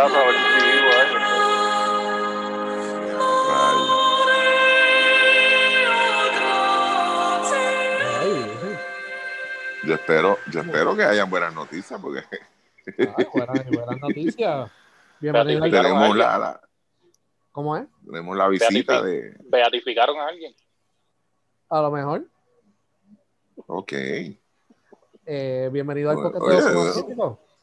brazos a ver si vivo, eh. Sí. Yo espero, yo espero que hayan buenas noticias porque Ay, buenas, buenas noticias. Bienvenido tenemos la, la- ¿Cómo es? tenemos la visita Beatifi- de. Beatificaron a alguien. A lo mejor. Ok. Eh, bienvenido al Podcast.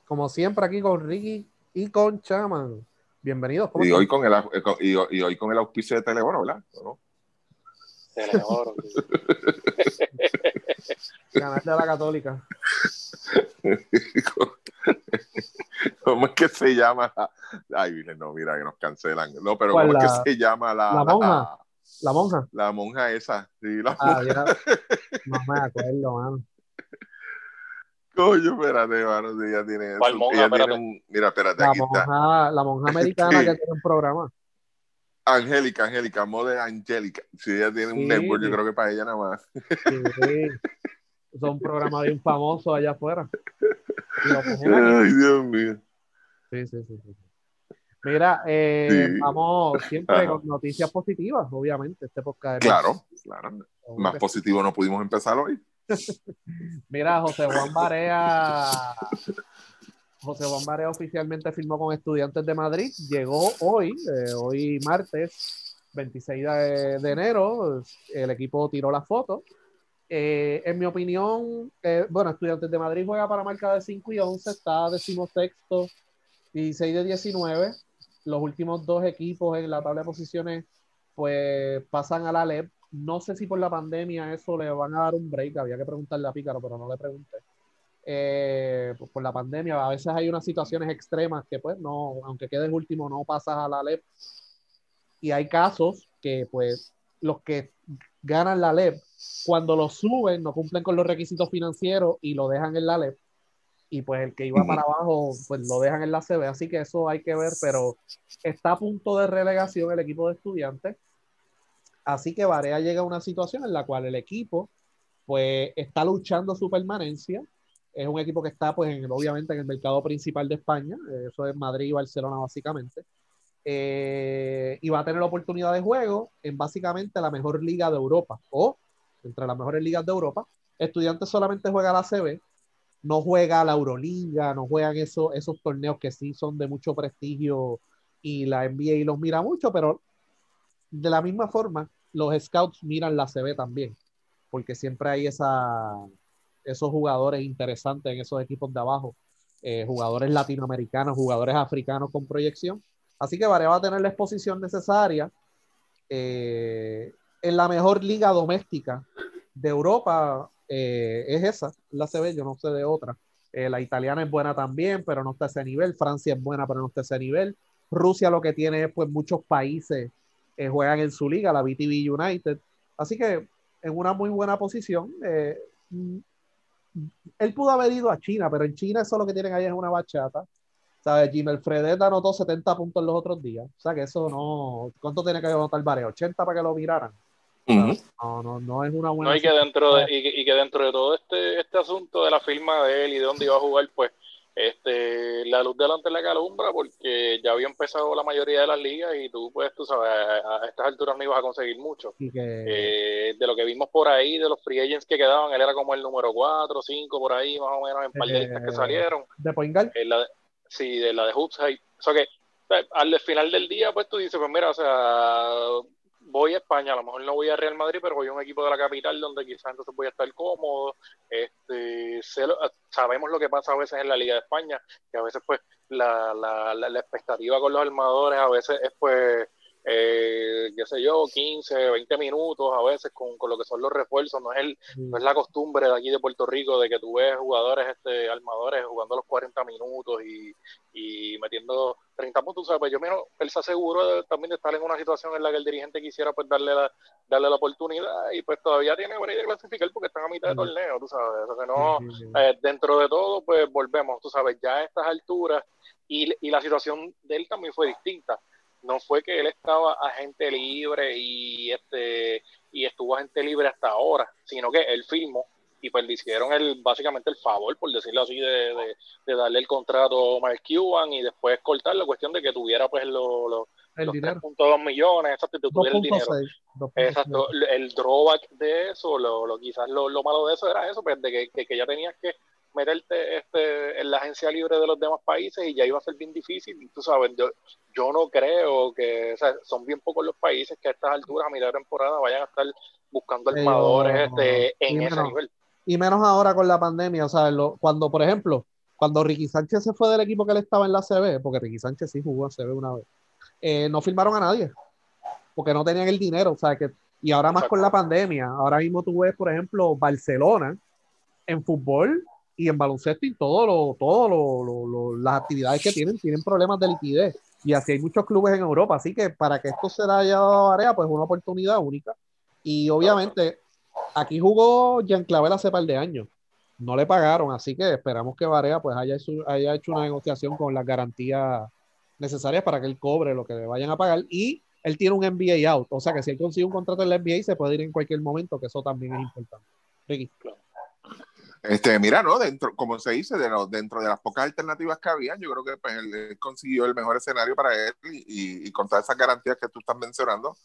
Como siempre, aquí con Ricky y con Chaman. Bienvenidos. ¿cómo Y hoy con el eh, y, hoy- y hoy con el auspicio de Teleoro, ¿verdad? ¿No? Teleoro. Canal de la Católica. ¿Cómo es que se llama? la- Ay, no, mira que nos cancelan. No, pero ¿Cuál, ¿cómo la- es que se llama la, la monja? La monja. la monja esa? Sí, la Ah, ya. No me acuerdo, mano. Coño, espérate, mano, si ella tiene eso. ¿Cuál monja? Ella tiene un- mira, espérate, La aquí está. monja, la monja americana Sí. que tiene un programa. Angélica, Angélica, Mother Angélica. Si ella tiene Sí. un network, yo creo que para ella nada más. Sí. Son un programa bien famoso allá afuera. Ay, Dios mío. Sí, sí, sí, sí. Mira, eh, Sí. vamos siempre Ajá. con noticias positivas, obviamente. Este podcast Claro, claro. Más positivo no pudimos empezar hoy. Mira, José Juan Barea. José Juan Barea oficialmente firmó con Estudiantes de Madrid. Llegó hoy, eh, hoy martes 26 de, enero. El equipo tiró la foto. Eh, en mi opinión, eh, bueno, Estudiantes de Madrid juega para marca de 5 y 11, está decimosexto, 16 de 19. Los últimos dos equipos en la tabla de posiciones, pues pasan a la LEP. No sé si por la pandemia eso le van a dar un break, había que preguntarle a Pícaro, pero no le pregunté. Eh, pues por la pandemia, a veces hay unas situaciones extremas que, pues, no, aunque quedes último, no pasas a la LEP. Y hay casos que, pues, los que ganan la LEP, cuando lo suben, no cumplen con los requisitos financieros y lo dejan en la LEP. Y pues el que iba para abajo, pues lo dejan en la CB. Así que eso hay que ver, pero está a punto de relegación el equipo de estudiantes. Así que Varea llega a una situación en la cual el equipo, pues, está luchando su permanencia. Es un equipo que está, pues, en- obviamente en el mercado principal de España. eh, Eso es Madrid y Barcelona, básicamente. Eh, y va a tener la oportunidad de juego en básicamente la mejor liga de Europa o entre las mejores ligas de Europa. Estudiantes solamente juega la CB, no juega la Euroliga, no juegan esos, esos torneos que sí son de mucho prestigio y la NBA los mira mucho, pero de la misma forma, los scouts miran la CB también, porque siempre hay esa, esos jugadores interesantes en esos equipos de abajo, eh, jugadores latinoamericanos, jugadores africanos con proyección. Así que Varea va a tener la exposición necesaria eh, en la mejor liga doméstica de Europa. eh, es esa, la CB, yo no sé de otra. Eh, la italiana es buena también, pero no está a ese nivel. Francia es buena, pero no está a ese nivel. Rusia lo que tiene es pues muchos países eh, juegan en su liga, la BTV United. Así que en una muy buena posición. eh, mm, él pudo haber ido a China, pero en China eso lo que tienen ahí es una bachata. ¿Sabes? Jim Alfredet anotó 70 puntos los otros días. O sea que eso no. ¿Cuánto tiene que anotar Vare? ¿80 para que lo miraran? No, no, no es una buena. No, y que dentro de, y, que- y que dentro de todo este, este asunto de la firma de él y de dónde iba a jugar, pues este la luz delante de la calumbra, porque ya había empezado la mayoría de las ligas y tú, pues, tú sabes, a, a estas alturas no ibas a conseguir mucho. Que, Eh, de lo que vimos por ahí, de los free agents que quedaban, él era como el número 4, 5 por ahí, más o menos, en par de listas que Eh, salieron. de Eh, la de- sí, de la de Hoops. O sea que al final del día, pues tú dices, pues mira, o sea, voy a España, a lo mejor no voy a Real Madrid, pero voy a un equipo de la capital donde quizás entonces voy a estar cómodo. Este, sé sabemos lo que pasa a veces en la Liga de España, que a veces pues la, la, la, la expectativa con los armadores a veces es pues eh, qué sé yo, 15, 20 minutos a veces con, con lo que son los refuerzos, no es el, no es la costumbre de aquí de Puerto Rico de que tú ves jugadores, este, armadores jugando los 40 minutos y, y metiendo 30 puntos, ¿sabes? Pues yo menos, él se aseguró de- también de estar en una situación en la que el dirigente quisiera pues darle la, darle la oportunidad y pues todavía tiene break de clasificar porque están a mitad de torneo, tú sabes, o sea que no, eh, dentro de todo, pues volvemos, tú sabes, ya a estas alturas, y, y la situación de él también fue distinta. No fue que él estaba agente libre y este y estuvo agente libre hasta ahora, sino que él firmó y pues le hicieron el, básicamente el favor, por decirlo así, de, darle el contrato a Mark Cuban y después cortar la cuestión de que tuviera pues lo, lo, los dinero. 3.2 millones, exacto, que tuviera el dinero. 2.6, Exacto, el drawback de eso, lo, lo quizás lo, lo, malo de eso era eso, pues de que, que, que ya tenías que meterte este, en la agencia libre de los demás países y ya iba a ser bien difícil. Tú sabes, yo, yo no creo que, o sea, son bien pocos los países que a estas alturas, a mitad de temporada, vayan a estar buscando armadores este, en ese nivel. Y menos ahora con la pandemia, o sea, lo, cuando, por ejemplo, cuando Ricky Sánchez se fue del equipo que él estaba en la CB, porque Ricky Sánchez sí jugó a CB una vez, eh, no firmaron a nadie, porque no tenían el dinero, o sea, que, y ahora más con la pandemia, ahora mismo tú ves, por ejemplo, Barcelona en fútbol y en baloncesto y todo lo, todo lo, lo, las actividades que tienen, tienen problemas de liquidez. Y así hay muchos clubes en Europa, así que para que esto se haya dado a Area, pues una oportunidad única. Y obviamente aquí jugó Jean Clavel hace par de años. No le pagaron, así que esperamos que Varea pues haya, haya hecho una negociación con las garantías necesarias para que él cobre lo que le vayan a pagar. Y él tiene un NBA out, o sea que si él consigue un contrato en la NBA se puede ir en cualquier momento, que eso también es importante. Ricky. Este, mira, ¿no? Dentro, como se dice, de dentro de las pocas alternativas que había, yo creo que pues, él, consiguió el mejor escenario para él y, y, con todas esas garantías que tú estás mencionando,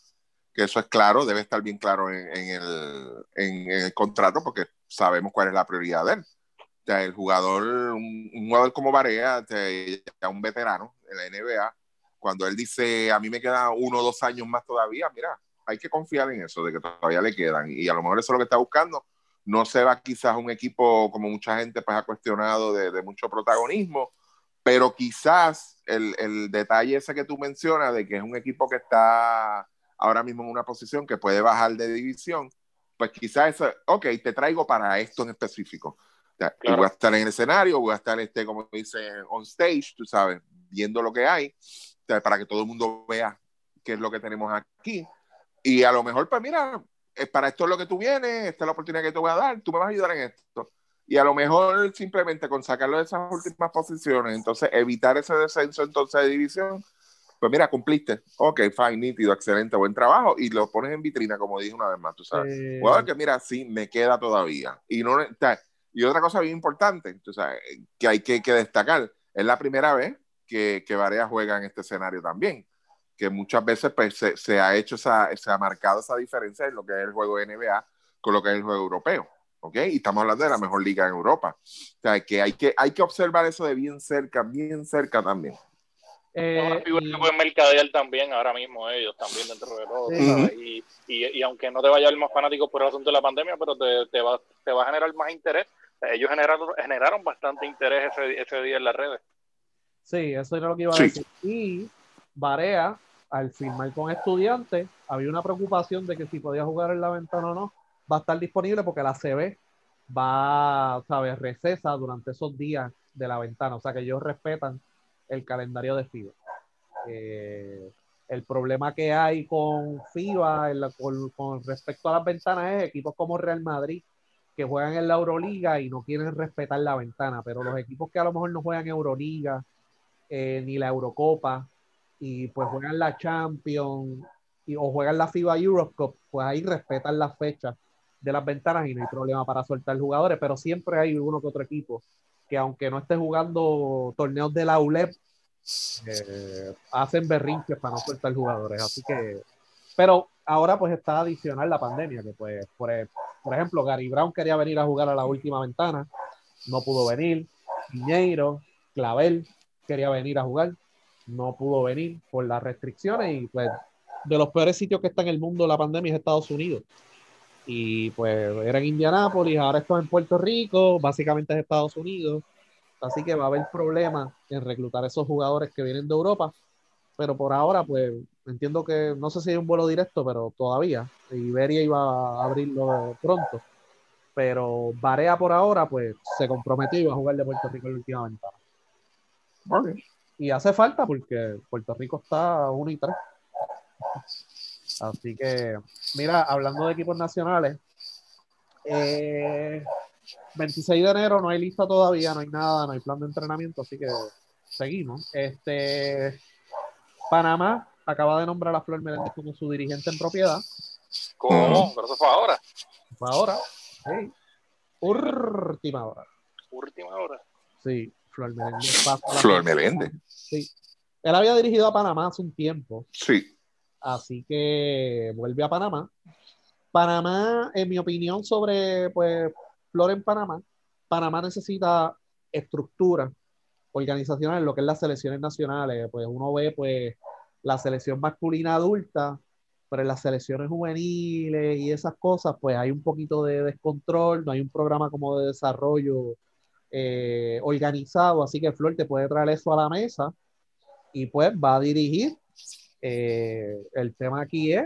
que eso es claro, debe estar bien claro en, en, el, en, el, contrato porque sabemos cuál es la prioridad de él. O sea, el jugador, un, un jugador como Barea, ya un veterano en la NBA, cuando él dice, a mí me queda uno o dos años más todavía, mira, hay que confiar en eso, de que todavía le quedan. Y a lo mejor eso es lo que está buscando. No se va quizás un equipo como mucha gente pues ha cuestionado de, de mucho protagonismo, pero quizás el, el, detalle ese que tú mencionas de que es un equipo que está ahora mismo en una posición que puede bajar de división, pues quizás eso, ok, te traigo para esto en específico. claro. Voy a estar en el escenario, voy a estar, este, como dice, on stage, tú sabes, viendo lo que hay, para que todo el mundo vea qué es lo que tenemos aquí. Y a lo mejor, pues mira, para esto es lo que tú vienes, esta es la oportunidad que te voy a dar, tú me vas a ayudar en esto. Y a lo mejor simplemente con sacarlo de esas últimas posiciones, entonces evitar ese descenso entonces de división, pues mira, cumpliste. Ok, fine, nítido, excelente, buen trabajo. Y lo pones en vitrina, como dije una vez más, tú sabes. Eh... Bueno, que mira, sí, me queda todavía. Y, no, y otra cosa bien importante, tú sabes, que hay que, que destacar, es la primera vez que, que Varea juega en este escenario también. Que muchas veces pues, se, se, ha hecho esa, se ha marcado esa diferencia en lo que es el juego de NBA con lo que es el juego europeo. ¿ok? Y estamos hablando de la mejor liga en Europa. O sea, que hay que, hay que observar eso de bien cerca, bien cerca también. Eh, mercadear también ahora mismo ellos también dentro de todo sí. y, y, y, aunque no te vaya a ver más fanáticos por el asunto de la pandemia pero te, te, va, te va a generar más interés ellos generaron, generaron bastante interés ese, ese día en las redes sí eso era lo que iba a sí. decir y Barea al firmar con estudiantes había una preocupación de que si podía jugar en la ventana o no va a estar disponible porque la CB va sabes recesa durante esos días de la ventana o sea que ellos respetan el calendario de FIBA. Eh, el problema que hay con FIBA la, con, respecto a las ventanas es equipos como Real Madrid que juegan en la Euroliga y no quieren respetar la ventana, pero los equipos que a lo mejor no juegan Euroliga eh, ni la Eurocopa y pues juegan la Champions y, o juegan la FIBA Europe Cup, pues ahí respetan las fechas de las ventanas y no hay problema para soltar jugadores, pero siempre hay uno que otro equipo que aunque no esté jugando torneos de la ULEP, eh, hacen berrinches para no soltar jugadores. Así que, pero ahora pues está adicional la pandemia, que pues, por, por ejemplo, Gary Brown quería venir a jugar a la última ventana, no pudo venir. Piñeiro, Clavel quería venir a jugar, no pudo venir por las restricciones y pues de los peores sitios que está en el mundo la pandemia es Estados Unidos. Y pues era en Indianápolis, ahora esto es en Puerto Rico, básicamente es Estados Unidos, así que va a haber problemas en reclutar esos jugadores que vienen de Europa, pero por ahora pues entiendo que no sé si hay un vuelo directo, pero todavía, Iberia iba a abrirlo pronto, pero Barea por ahora pues se comprometió y a jugar de Puerto Rico en la última ventana. Y hace falta porque Puerto Rico está 1 y 3. Así que, mira, hablando de equipos nacionales, eh, 26 de enero no hay lista todavía, no hay nada, no hay plan de entrenamiento, así que seguimos. Este, Panamá acaba de nombrar a Flor Meléndez como su dirigente en propiedad. ¿Cómo? Pero eso fue ahora. Fue ahora. Sí. Última hora. Última hora. Sí, Flor Meléndez Flor Meléndez. Sí. Él había dirigido a Panamá hace un tiempo, Sí. así que vuelve a Panamá. Panamá, en mi opinión sobre pues, Flor en Panamá, Panamá necesita estructura organizacional en lo que es las selecciones nacionales. Pues uno ve pues la selección masculina adulta, pero en las selecciones juveniles y esas cosas, pues hay un poquito de descontrol, no hay un programa como de desarrollo eh, organizado, así que Flor te puede traer eso a la mesa y pues va a dirigir. Eh, el tema aquí es,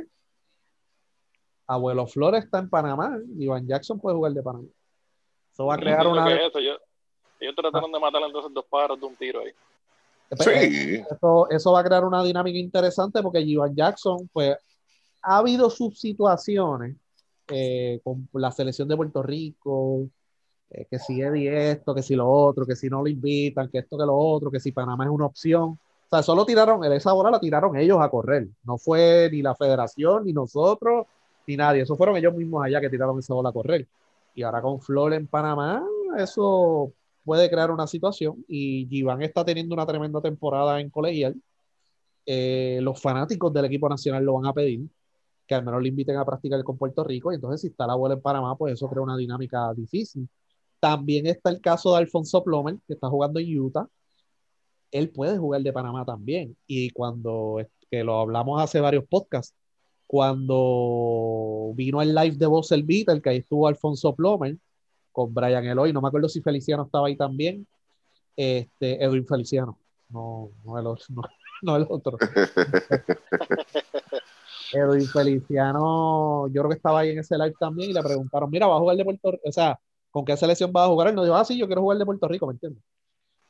Abuelo Flores está en Panamá, Iván Jackson puede jugar de Panamá. Eso va a crear una... es eso. Yo- Ellos trataron de matar entonces dos pájaros de un tiro ahí. Sí. Eso, eso va a crear una dinámica interesante porque Iván Jackson, pues, ha habido sus situaciones eh, con la selección de Puerto Rico, eh, que si Eddie esto, que si lo otro, que si no lo invitan, que esto, que lo otro, que si Panamá es una opción. O sea, solo tiraron, en esa bola la tiraron ellos a correr. No fue ni la federación, ni nosotros, ni nadie. Eso fueron ellos mismos allá que tiraron esa bola a correr. Y ahora con Flor en Panamá, eso puede crear una situación. Y Giván está teniendo una tremenda temporada en colegial. Eh, los fanáticos del equipo nacional lo van a pedir, que al menos le inviten a practicar con Puerto Rico. Y entonces, si está la bola en Panamá, pues eso crea una dinámica difícil. También está el caso de Alfonso Plomer, que está jugando en Utah. Él puede jugar de Panamá también. Y cuando, que lo hablamos hace varios podcasts, cuando vino el live de Voz el Beat, el que ahí estuvo Alfonso Plomer, con Brian Eloy, no me acuerdo si Feliciano estaba ahí también, este, Edwin Feliciano, no, no, el, otro, no, no el otro. Edwin Feliciano, yo creo que estaba ahí en ese live también y le preguntaron, mira, va a jugar de Puerto Rico, o sea, ¿con qué selección va a jugar? Él nos dijo, ah, sí, yo quiero jugar de Puerto Rico, ¿me entiendes?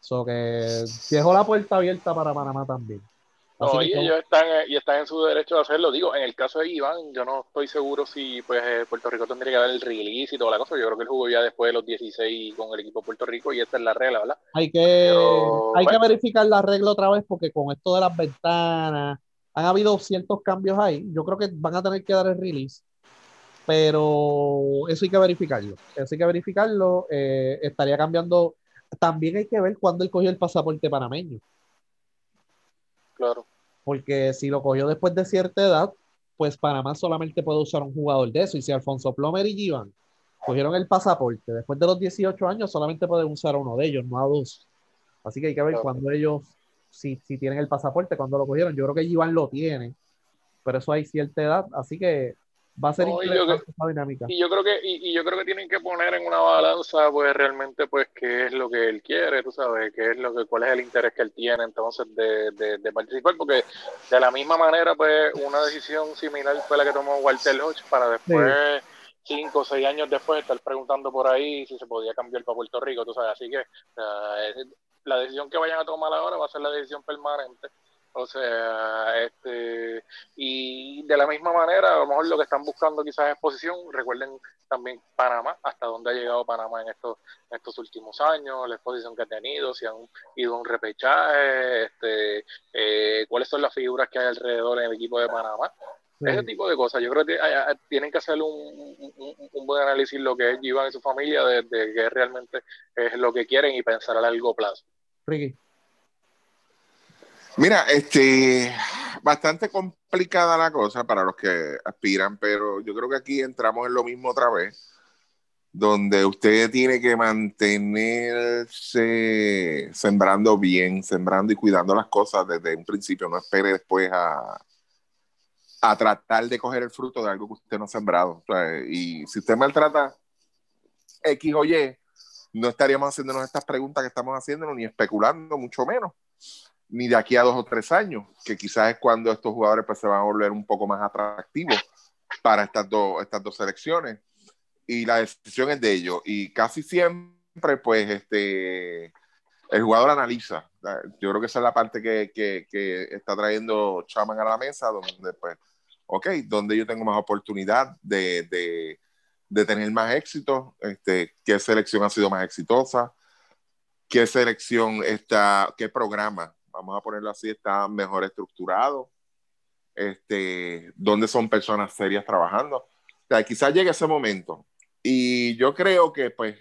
So que dejó la puerta abierta para Panamá también. No, que y ellos están, eh, y están en su derecho de hacerlo. Digo, en el caso de Iván, yo no estoy seguro si pues eh, Puerto Rico tendría que dar el release y toda la cosa. Yo creo que él jugó ya después de los 16 con el equipo de Puerto Rico y esta es la regla, ¿verdad? Hay que, Pero, hay que bueno. verificar la regla otra vez porque con esto de las ventanas han habido ciertos cambios ahí. Yo creo que van a tener que dar el release, pero eso hay que verificarlo. Eso hay que verificarlo. eh, estaría cambiando. También hay que ver cuándo él cogió el pasaporte panameño, Claro. porque si lo cogió después de cierta edad, pues Panamá solamente puede usar un jugador de eso. Y si Alfonso Plomer y Givan cogieron el pasaporte después de los 18 años, solamente pueden usar uno de ellos, no a dos. Así que hay que ver Claro. cuándo ellos, si, si tienen el pasaporte, cuándo lo cogieron. Yo creo que Iván lo tiene, pero eso hay cierta edad, así que va a ser No, interesante esa dinámica. Y yo creo que, y, y yo creo que tienen que poner en una balanza, pues realmente, pues, qué es lo que él quiere, tú sabes, qué es lo que, cuál es el interés que él tiene entonces de, de, de participar, porque de la misma manera, pues, una decisión similar fue la que tomó Walter Hodge para después, cinco o seis años después, estar preguntando por ahí si se podía cambiar para Puerto Rico, tú sabes, así que la decisión que vayan a tomar ahora va a ser la decisión permanente. O sea, este, y de la misma manera, a lo mejor lo que están buscando quizás es posición. Recuerden también Panamá, hasta dónde ha llegado Panamá en estos, en estos últimos años, la exposición que ha tenido, si han ido a un repechaje, este, eh, cuáles son las figuras que hay alrededor en el equipo de Panamá. Ese tipo de cosas. Yo creo que hay- hay- tienen que hacer un- un buen análisis lo que es Iván y su familia, de, de qué realmente es lo que quieren y pensar a largo plazo. Ricky. Mira, este, bastante complicada la cosa para los que aspiran, pero yo creo que aquí entramos en lo mismo otra vez, donde usted tiene que mantenerse sembrando bien, sembrando y cuidando las cosas desde un principio, no espere después a, a tratar de coger el fruto de algo que usted no ha sembrado. Y si usted maltrata X o Y, no estaríamos haciéndonos estas preguntas que estamos haciéndonos, ni especulando, mucho menos ni de aquí a dos o tres años, que quizás es cuando estos jugadores pues, se van a volver un poco más atractivos para estas, dos estas dos selecciones. Y la decisión es de ellos. Y casi siempre, pues, este, el jugador analiza. Yo creo que esa es la parte que, que, que está trayendo Chaman a la mesa, donde, pues, ok, donde yo tengo más oportunidad de, de, de tener más éxito, este, qué selección ha sido más exitosa, qué selección está, qué programa vamos a ponerlo así, está mejor estructurado. este, dónde son personas serias trabajando. O sea, quizás llegue ese momento. Y yo creo que, pues,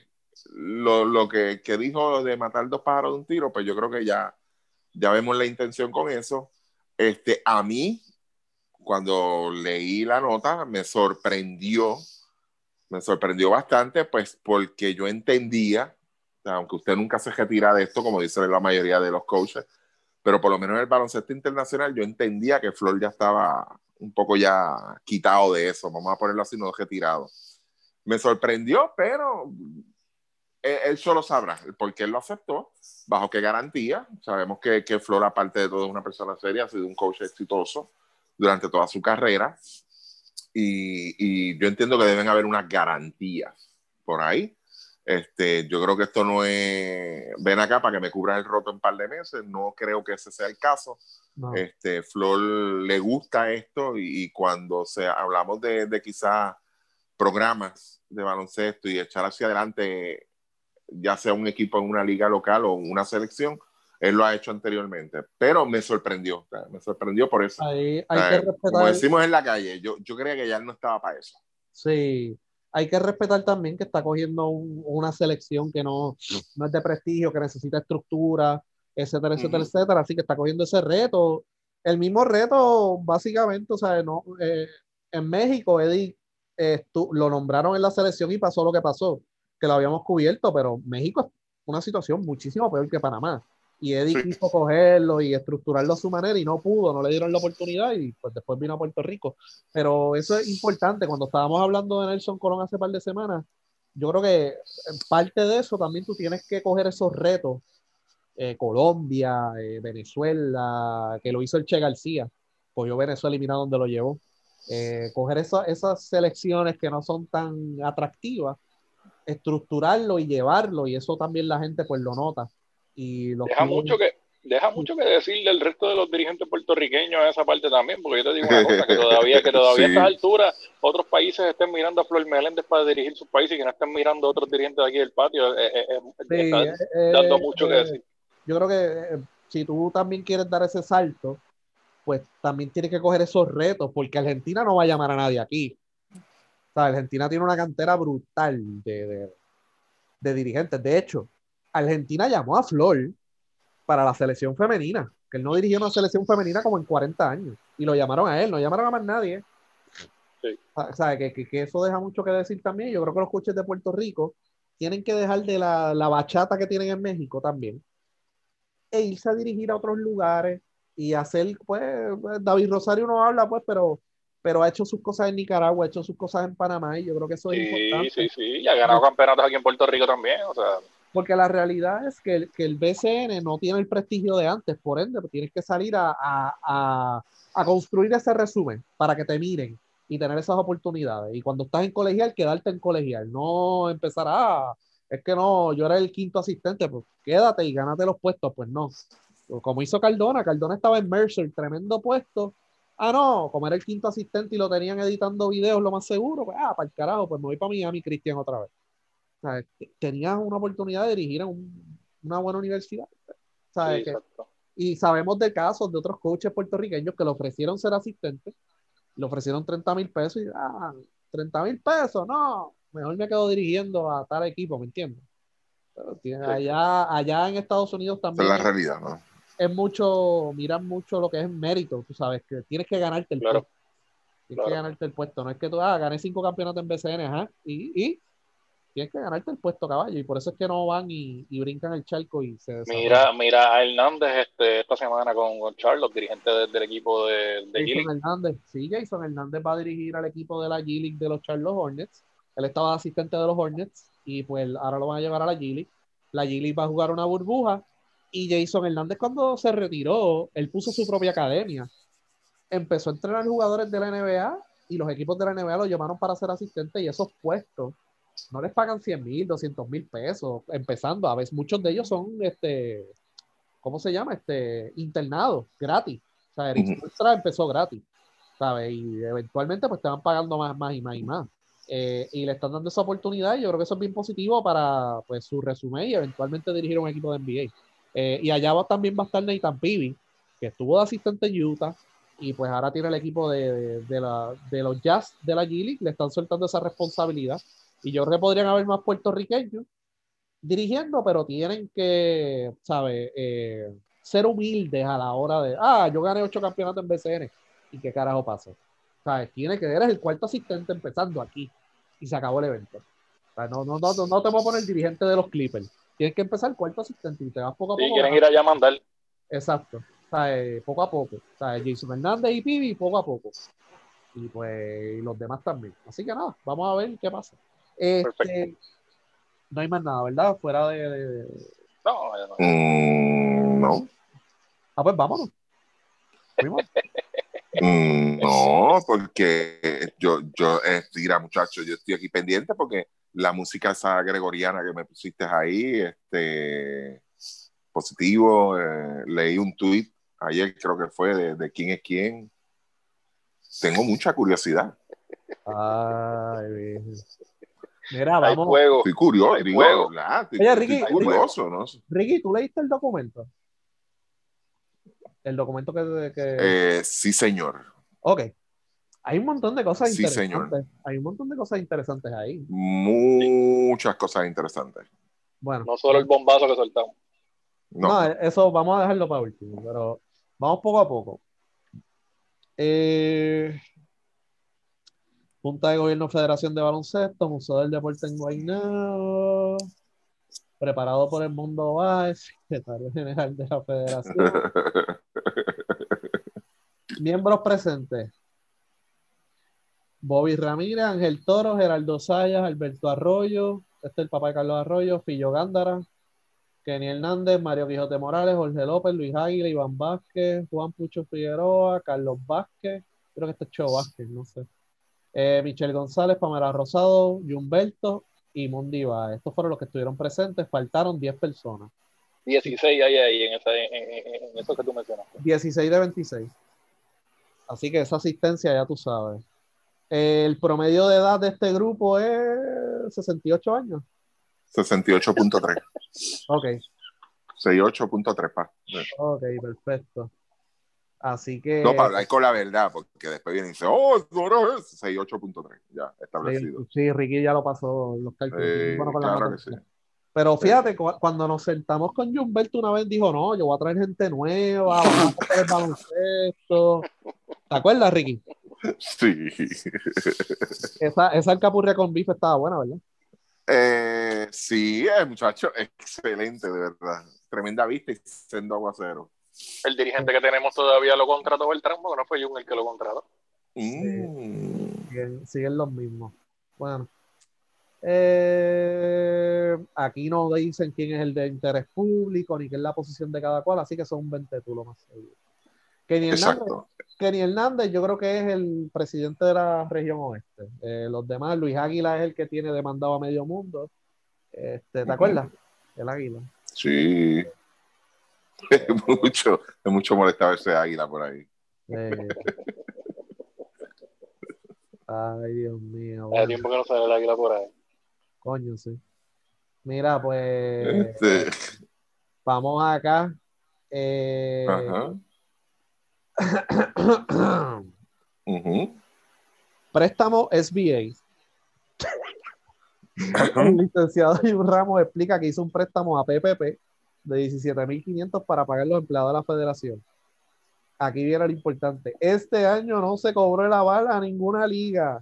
lo, lo que, que, dijo de matar dos pájaros de un tiro, pues yo creo que ya, ya vemos la intención con eso. Este, a mí, cuando leí la nota, me sorprendió, me sorprendió bastante, pues porque yo entendía, aunque usted nunca se retira de esto, como dice la mayoría de los coaches, pero por lo menos en el baloncesto internacional yo entendía que Flor ya estaba un poco ya quitado de eso, vamos a ponerlo así, no retirado. Me sorprendió, pero él, solo sabrá por qué él lo aceptó, bajo qué garantía. Sabemos que, que Flor, aparte de todo, es una persona seria, ha sido un coach exitoso durante toda su carrera. Y, y, yo entiendo que deben haber unas garantías por ahí. Este, yo creo que esto no es, ven acá para que me cubra el roto en un par de meses, no creo que ese sea el caso. Este, Flor le gusta esto y, cuando se, hablamos de, de quizás programas de baloncesto y echar hacia adelante, ya sea un equipo en una liga local o una selección, él lo ha hecho anteriormente, pero me sorprendió, me sorprendió por eso. hay que respetar... Como decimos en la calle, yo, yo creía que ya no estaba para eso. Sí, hay que respetar también que está cogiendo una selección que no, no, es de prestigio, que necesita estructura, etcétera, etcétera, etcétera. Así que está cogiendo ese reto. El mismo reto, básicamente, o sea, no, eh, en México, Eddie, eh, lo nombraron en la selección y pasó lo que pasó, que lo habíamos cubierto, pero México es una situación muchísimo peor que Panamá y Eddie quiso cogerlo y estructurarlo a su manera y no pudo, no le dieron la oportunidad y pues después vino a Puerto Rico. Pero eso es importante, cuando estábamos hablando de Nelson Colón hace par de semanas, yo creo que en parte de eso también tú tienes que coger esos retos. Eh, Colombia, eh, Venezuela, que lo hizo el Che García, cogió Venezuela y mira dónde lo llevó. Eh, coger esas selecciones que no son tan atractivas, estructurarlo y llevarlo, y eso también la gente pues lo nota deja, mucho que, deja mucho que decir del resto de los dirigentes puertorriqueños en esa parte también, porque yo te digo una cosa, que todavía, que todavía a estas alturas otros países estén mirando a Flor Meléndez para dirigir sus países y que no estén mirando a otros dirigentes de aquí del patio, eh, eh, eh, está dando mucho que decir. Yo creo que si tú también quieres dar ese salto, pues también tienes que coger esos retos, porque Argentina no va a llamar a nadie aquí. O sea, Argentina tiene una cantera brutal de, de, de dirigentes. De hecho, Argentina llamó a Flor para la selección femenina, que él no dirigió una selección femenina como en 40 años, y lo llamaron a él, no llamaron a más nadie. Sí. O sea, que, que, eso deja mucho que decir también. Yo creo que los coches de Puerto Rico tienen que dejar de la, la bachata que tienen en México también e irse a dirigir a otros lugares y hacer, pues, David Rosario no habla, pues, pero pero ha hecho sus cosas en Nicaragua, ha hecho sus cosas en Panamá y yo creo que eso es importante. Sí, sí, sí, y ha ganado campeonatos aquí en Puerto Rico también, o sea. Porque la realidad es que el, que el BCN no tiene el prestigio de antes, por ende, pues tienes que salir a, a, a, construir ese resumen para que te miren y tener esas oportunidades. Y cuando estás en colegial, quedarte en colegial, no empezar a, ah, es que no, yo era el quinto asistente, pues quédate y gánate los puestos, pues no. Como hizo Cardona, Cardona estaba en Mercer, tremendo puesto. Ah, no, como era el quinto asistente y lo tenían editando videos, lo más seguro, pues, ah, para el carajo, pues me voy para Miami, Cristian, otra vez tenías una oportunidad de dirigir en una buena universidad. y sabemos de casos de otros coaches puertorriqueños que le ofrecieron ser asistentes, le ofrecieron 30 mil pesos y, ah, 30 mil pesos, no, mejor me quedo dirigiendo a tal equipo, ¿me entiendes? Pero allá, allá en Estados Unidos también. Es la realidad, ¿no? Es mucho, miran mucho lo que es mérito, tú sabes, que tienes que ganarte el puesto. Tienes que ganarte el puesto, no es que tú, ah, gané cinco campeonatos en BCN, ajá, y, y tienes que ganarte el puesto caballo y por eso es que no van y, brincan el charco y se mira mira a Hernández este, esta semana con, con Charlotte dirigente del equipo de, de Jason Hernández sí Jason Hernández va a dirigir al equipo de la G-League de los Charlotte Hornets. Él estaba asistente de los Hornets y pues ahora lo van a llevar a la G-League. La G-League va a jugar una burbuja y Jason Hernández cuando se retiró él puso su propia academia. Empezó a entrenar jugadores de la NBA y los equipos de la NBA lo llamaron para ser asistente y esos puestos no les pagan 100 mil, 200 mil pesos, empezando. A veces muchos de ellos son, este, ¿cómo se llama? Este, internados, gratis. O sea, Eric empezó gratis, ¿sabes? Y eventualmente pues te van pagando más, más y más y más. Eh, y le están dando esa oportunidad y yo creo que eso es bien positivo para pues su resumen y eventualmente dirigir un equipo de NBA. Eh, y allá va, también va a estar Nathan Pibi, que estuvo de asistente en Utah, y pues ahora tiene el equipo de, de, la, de los Jazz de la G-League, le están soltando esa responsabilidad. Y yo creo que podrían haber más puertorriqueños dirigiendo, pero tienen que, ¿sabes? Eh, ser humildes a la hora de, ah, yo gané ocho campeonatos en BCN. ¿Y qué carajo pasó? ¿Sabes? Tiene que, eres el cuarto asistente empezando aquí y se acabó el evento. no, no, no, no te voy a poner dirigente de los Clippers. Tienes que empezar el cuarto asistente y te vas poco a poco. Y quieren ir allá a mandar. Exacto. ¿sabes? Poco a poco. Jason Hernández y Pibi, poco a poco. Y pues y los demás también. Así que nada, vamos a ver qué pasa. Este, no hay más nada, ¿verdad? Fuera de. No, no. Mm, no. Ah, pues vámonos. Mm, no, porque yo, yo, eh, mira, muchachos, yo estoy aquí pendiente porque la música esa gregoriana que me pusiste ahí, este, positivo, eh, leí un tweet ayer, creo que fue, de, de, quién es quién. Tengo mucha curiosidad. Ay, Mira, vamos. Estoy curioso, digo, Estoy, Oye, Ricky, curioso, ¿no? Ricky, ¿tú leíste el documento? El documento que... que... Eh, sí, señor. Ok. Hay un montón de cosas sí, interesantes. Señor. Hay un montón de cosas interesantes ahí. Muchas cosas interesantes. Bueno. No solo el bombazo que soltamos. No. no, eso vamos a dejarlo para último, pero vamos poco a poco. Eh, Junta de Gobierno Federación de Baloncesto, Museo del Deporte en Guaynabo, preparado por el Mundo Báez, secretario general de la Federación. Miembros presentes. Bobby Ramírez, Ángel Toro, Geraldo Sayas, Alberto Arroyo, este es el papá de Carlos Arroyo, Fillo Gándara, Kenny Hernández, Mario Quijote Morales, Jorge López, Luis Águila, Iván Vázquez, Juan Pucho Figueroa, Carlos Vázquez, creo que este es Cho Vázquez, no sé. Eh, Michelle González, Pamela Rosado, Humberto y Mundi Baez. Estos fueron los que estuvieron presentes, faltaron 10 personas. 16 hay ahí en, esa, en, en, en eso que tú mencionaste. 16 de 26. Así que esa asistencia ya tú sabes. El promedio de edad de este grupo es 68 años. 68.3. Ok. 68.3, pa. Ok, perfecto. Así que. No, para hablar con la verdad, porque después viene y dice, oh, no es 68.3, ya establecido. Sí, sí, Ricky ya lo pasó los cálculos. Eh, bueno, claro la que sí. Pero fíjate, cu- cuando nos sentamos con Humberto una vez dijo, no, yo voy a traer gente nueva, vamos a el baloncesto. ¿Te acuerdas, Ricky? Sí. Esa, esa alcapurria con bife estaba buena, ¿verdad? Eh, sí, el muchacho, excelente, de verdad. Tremenda vista y sendo aguacero. El dirigente que tenemos todavía lo contrató el tramo, que no fue Jun el que lo contrató. Mm. Siguen, siguen los mismos. Bueno. Eh, aquí no dicen quién es el de interés público ni qué es la posición de cada cual, así que son 20 tú lo más seguro. Kenny Hernández. Kenny Hernández, yo creo que es el presidente de la región oeste. Eh, los demás, Luis Águila es el que tiene demandado a medio mundo. Este, ¿Te acuerdas? El Águila. Sí. Es mucho, es mucho molestar ese águila por ahí. Eh, Ay, Dios mío. Hace bueno, tiempo que no sale el águila por ahí. coño, sí. Mira, pues Este, vamos acá. Eh, ajá. Préstamo SBA. El licenciado Jun Ramos explica que hizo un préstamo a PPP de 17.500 para pagar los empleados de la federación. Aquí viene lo importante. Este año no se cobró la bala a ninguna liga.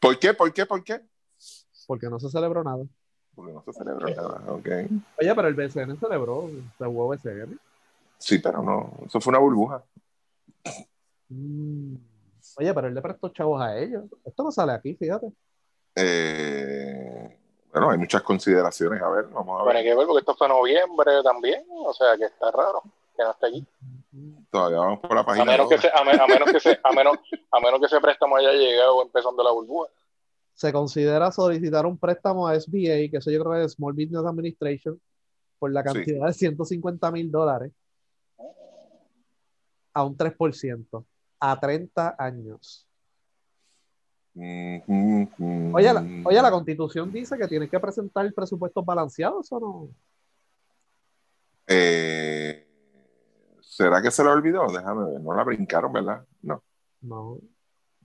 ¿Por qué? ¿Por qué? ¿Por qué? porque no se celebró nada. Porque no se celebró nada, ok. Oye, pero el BCN celebró, se jugó BCN. Sí, pero no, eso fue una burbuja. Mm. Oye, pero él le prestó chavos a ellos. Esto no sale aquí, fíjate. Eh, bueno, hay muchas consideraciones, a ver, vamos a Bueno, hay ver. que ver porque esto fue noviembre también, o sea que está raro que no esté aquí. Todavía vamos por la A página. menos que se, a, me- a menos que se, a menos, a menos que ese préstamo haya llegado empezando la burbuja. Se considera solicitar un préstamo a SBA, que eso yo creo que es Small Business Administration, por la Sí. cantidad de 150 mil dólares a un 3% a 30 años. Oye, la, oye, la constitución dice que tienes que presentar presupuestos balanceados o no. Eh, ¿Será que se la olvidó? Déjame ver. No la brincaron, ¿verdad? No. No.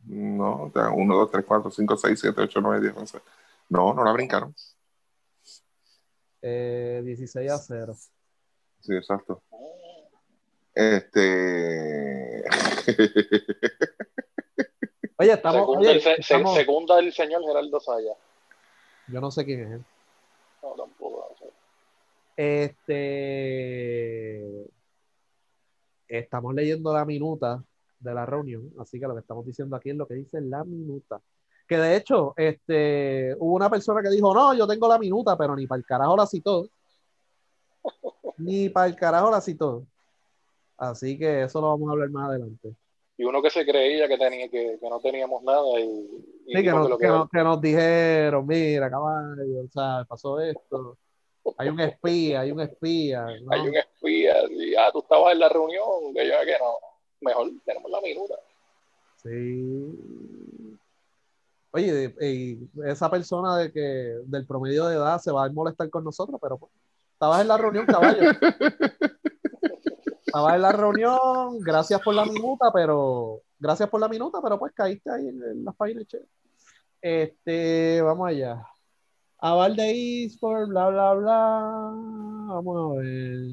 No, 1, 2, 3, 4, 5, 6, 7, 8, 9, 10, 11. No, no la brincaron. Eh, 16 a 0. Sí, exacto. Este. Oye, estamos. Segunda, oye, el, estamos- segunda el señor Geraldo Saya. Yo no sé quién es él. No, tampoco. no sé. Este. Estamos leyendo la minuta de la reunión, así que lo que estamos diciendo aquí es lo que dice la minuta. Que de hecho, este, hubo una persona que dijo, no, yo tengo la minuta, pero ni para el carajo la citó. Ni para el carajo la citó. Así que eso lo vamos a hablar más adelante. Y uno que se creía que tenía que, que no teníamos nada y, y Sí, que nos, que lo que que- nos- que nos dijeron, mira, caballo, o sea, pasó esto. Hay un espía, hay un espía. ¿no? hay un espía y ah, tú estabas en la reunión, que yo que no. Mejor tenemos la minuta. Sí. Oye, y esa persona de que del promedio de edad se va a molestar con nosotros, pero pues, estabas en la reunión, caballo. Estabas en la reunión, gracias por la minuta, pero gracias por la minuta, pero pues caíste ahí en, en las páginas. che. Este, vamos allá. Aval de eSport, bla, bla, bla. Vamos a ver.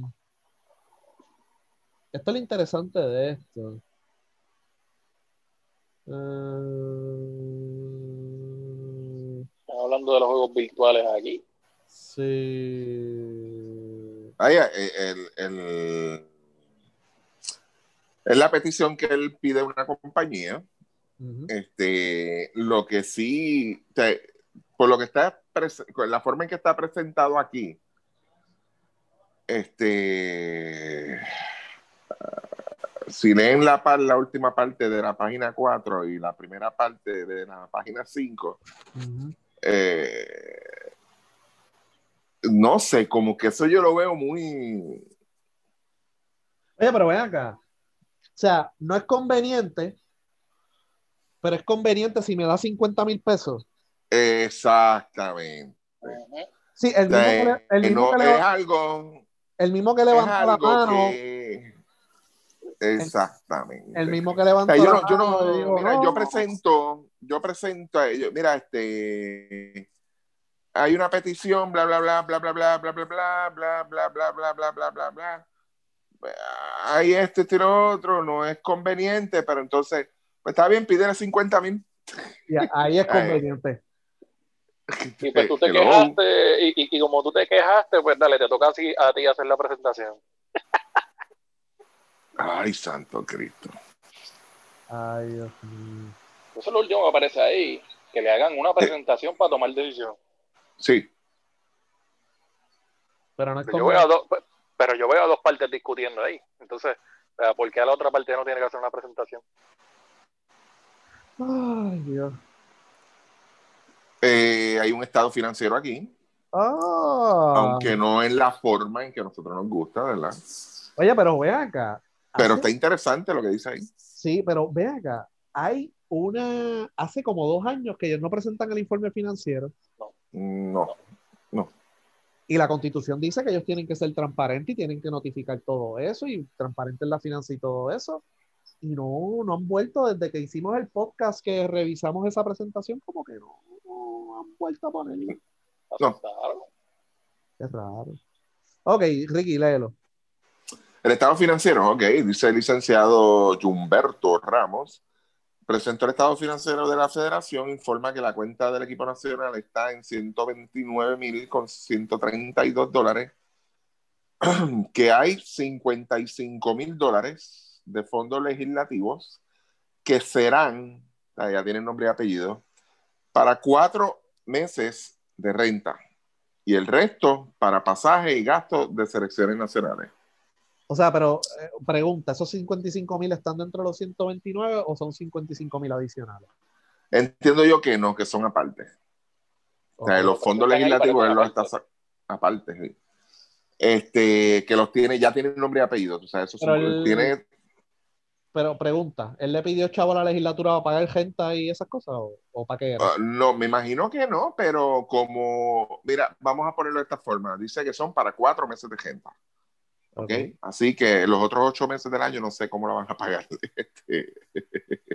Esto es lo interesante de esto. Estamos hablando de los juegos virtuales aquí. sí. Ahí, eh, el, el- es la petición que él pide a una compañía. Este, lo que sí, por lo que está, con la forma en que está presentado aquí, este, si leen la, la última parte de la página 4 y la primera parte de la página 5, Ujú. eh, no sé, como que eso yo lo veo muy... Oye, pero ven acá. O sea, no es conveniente, pero es conveniente si me da 50 mil pesos. Exactamente. Sí, el mismo, que, le- el mismo no, que, es algo, el mismo que es levanta la mano, que... Exactamente. el mismo que O levanta sea, yo la no, yo mano, no, digo, mira, no. yo presento, yo presento a ellos, mira, este, hay una petición, bla, bla, bla, bla, bla, bla, bla, bla, bla, bla, bla, bla, bla, bla, bla, bla, bla. Hay este, este y lo otro, no es conveniente, pero entonces, pues está bien, pídele 50 mil. Ahí es conveniente. Y pues tú te Hello. quejaste, y, y- y como tú te quejaste, pues dale, te toca así a ti hacer la presentación. Ay, santo Cristo. Ay, Dios mío. Eso es lo último que aparece ahí, que le hagan una presentación para tomar decisión. Sí, Pero no es Pero yo, a. pero yo veo a dos partes discutiendo ahí. Entonces, ¿por qué a la otra parte no tiene que hacer una presentación? Ay, Dios. Eh, hay un estado financiero aquí, Ah. aunque no en la forma en que a nosotros nos gusta, ¿verdad? Oye, pero ve acá. Pero Hace- está interesante lo que dice ahí. Sí, pero ve acá. Hay una. Hace como dos años que ellos no presentan el informe financiero. No, Y la constitución dice que ellos tienen que ser transparentes y tienen que notificar todo eso y transparente en la finanza y todo eso. Y no, no han vuelto desde que hicimos el podcast que revisamos esa presentación, como que no, no han vuelto a ponerlo. No. Qué raro. Ok, Ricky, léelo. El estado financiero, ok, dice el licenciado Humberto Ramos, presentó el estado financiero de la federación, informa que la cuenta del equipo nacional está en 129 mil con 132 dólares, que hay 55 mil dólares de fondos legislativos que serán, ya tienen nombre y apellido, para cuatro meses de renta y el resto para pasaje y gastos de selecciones nacionales. O sea, pero eh, pregunta, ¿esos 55 mil están dentro de los 129 o son 55 mil adicionales? Entiendo yo que no, que son aparte. O sea, los fondos legislativos él los está aparte. sí. Este, que los tiene, ya tienen nombre y apellido. O sea, eso Pero él- tiene, Pero pregunta, ¿él le pidió chavo a la legislatura para pagar gente y esas cosas? ¿O, o para qué era? ah, no, me imagino que no, pero como, mira, vamos a ponerlo de esta forma. Dice que son para cuatro meses de gente. Okay. Así que los otros ocho meses del año no sé cómo la van a pagar. Este,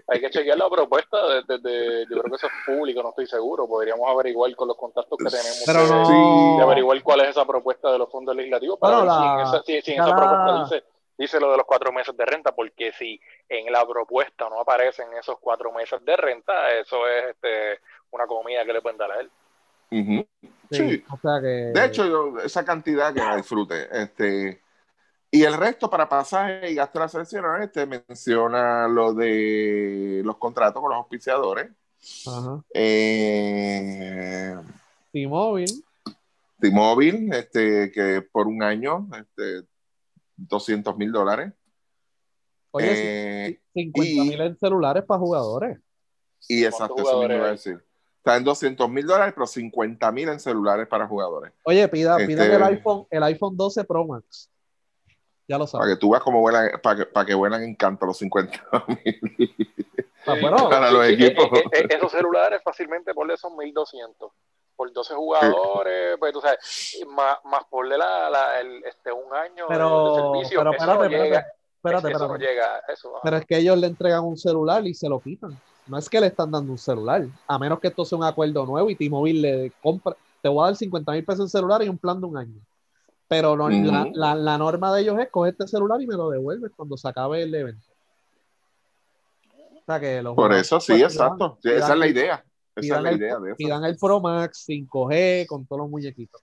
Hay que chequear la propuesta. De, yo creo que eso es público, no estoy seguro. Podríamos averiguar con los contactos que tenemos. Pero no... averiguar cuál es esa propuesta de los fondos legislativos para ver si en esa, si, esa propuesta dice, dice lo de los cuatro meses de renta, porque si en la propuesta no aparecen esos cuatro meses de renta, eso es este, una comida que le pueden dar a él. sí, De hecho, esa cantidad que la disfrute. Este, y el resto para pasaje y gastos de este menciona lo de los contratos con los auspiciadores. Ajá. Eh, T-Mobile. T-Mobile, este, que por un año, este, 200 mil dólares. Oye, 50 eh, mil en celulares para jugadores. Y exacto, eso me iba a decir. Está en 200 mil dólares, pero 50 mil en celulares para jugadores. Oye, pida, pida el este, iPhone, el iPhone 12 Pro Max. Ya lo sabes. Para que tú veas cómo vuelan, para que, para que vuelan en canto los 50 mil. Ah, bueno, para los equipos. Eh, eh, esos celulares fácilmente por esos 1200 por 12 jugadores, pues tú sabes, más, más por la, la, el, este, un año pero, de servicio. Pero espérate, eso llega, espérate, eso llega, eso, pero es que ellos le entregan un celular y se lo quitan. No es que le están dando un celular, a menos que esto sea un acuerdo nuevo y T-Mobile le compra, te voy a dar 50 mil pesos en celular y un plan de un año. Pero no, la, la, la, norma de ellos es coger este celular y me lo devuelves cuando se acabe el evento. O sea que los Por eso sí, pues, exacto. esa es la idea. Esa es la idea el, de eso. Pidan el Pro Max 5G con todos los muñequitos.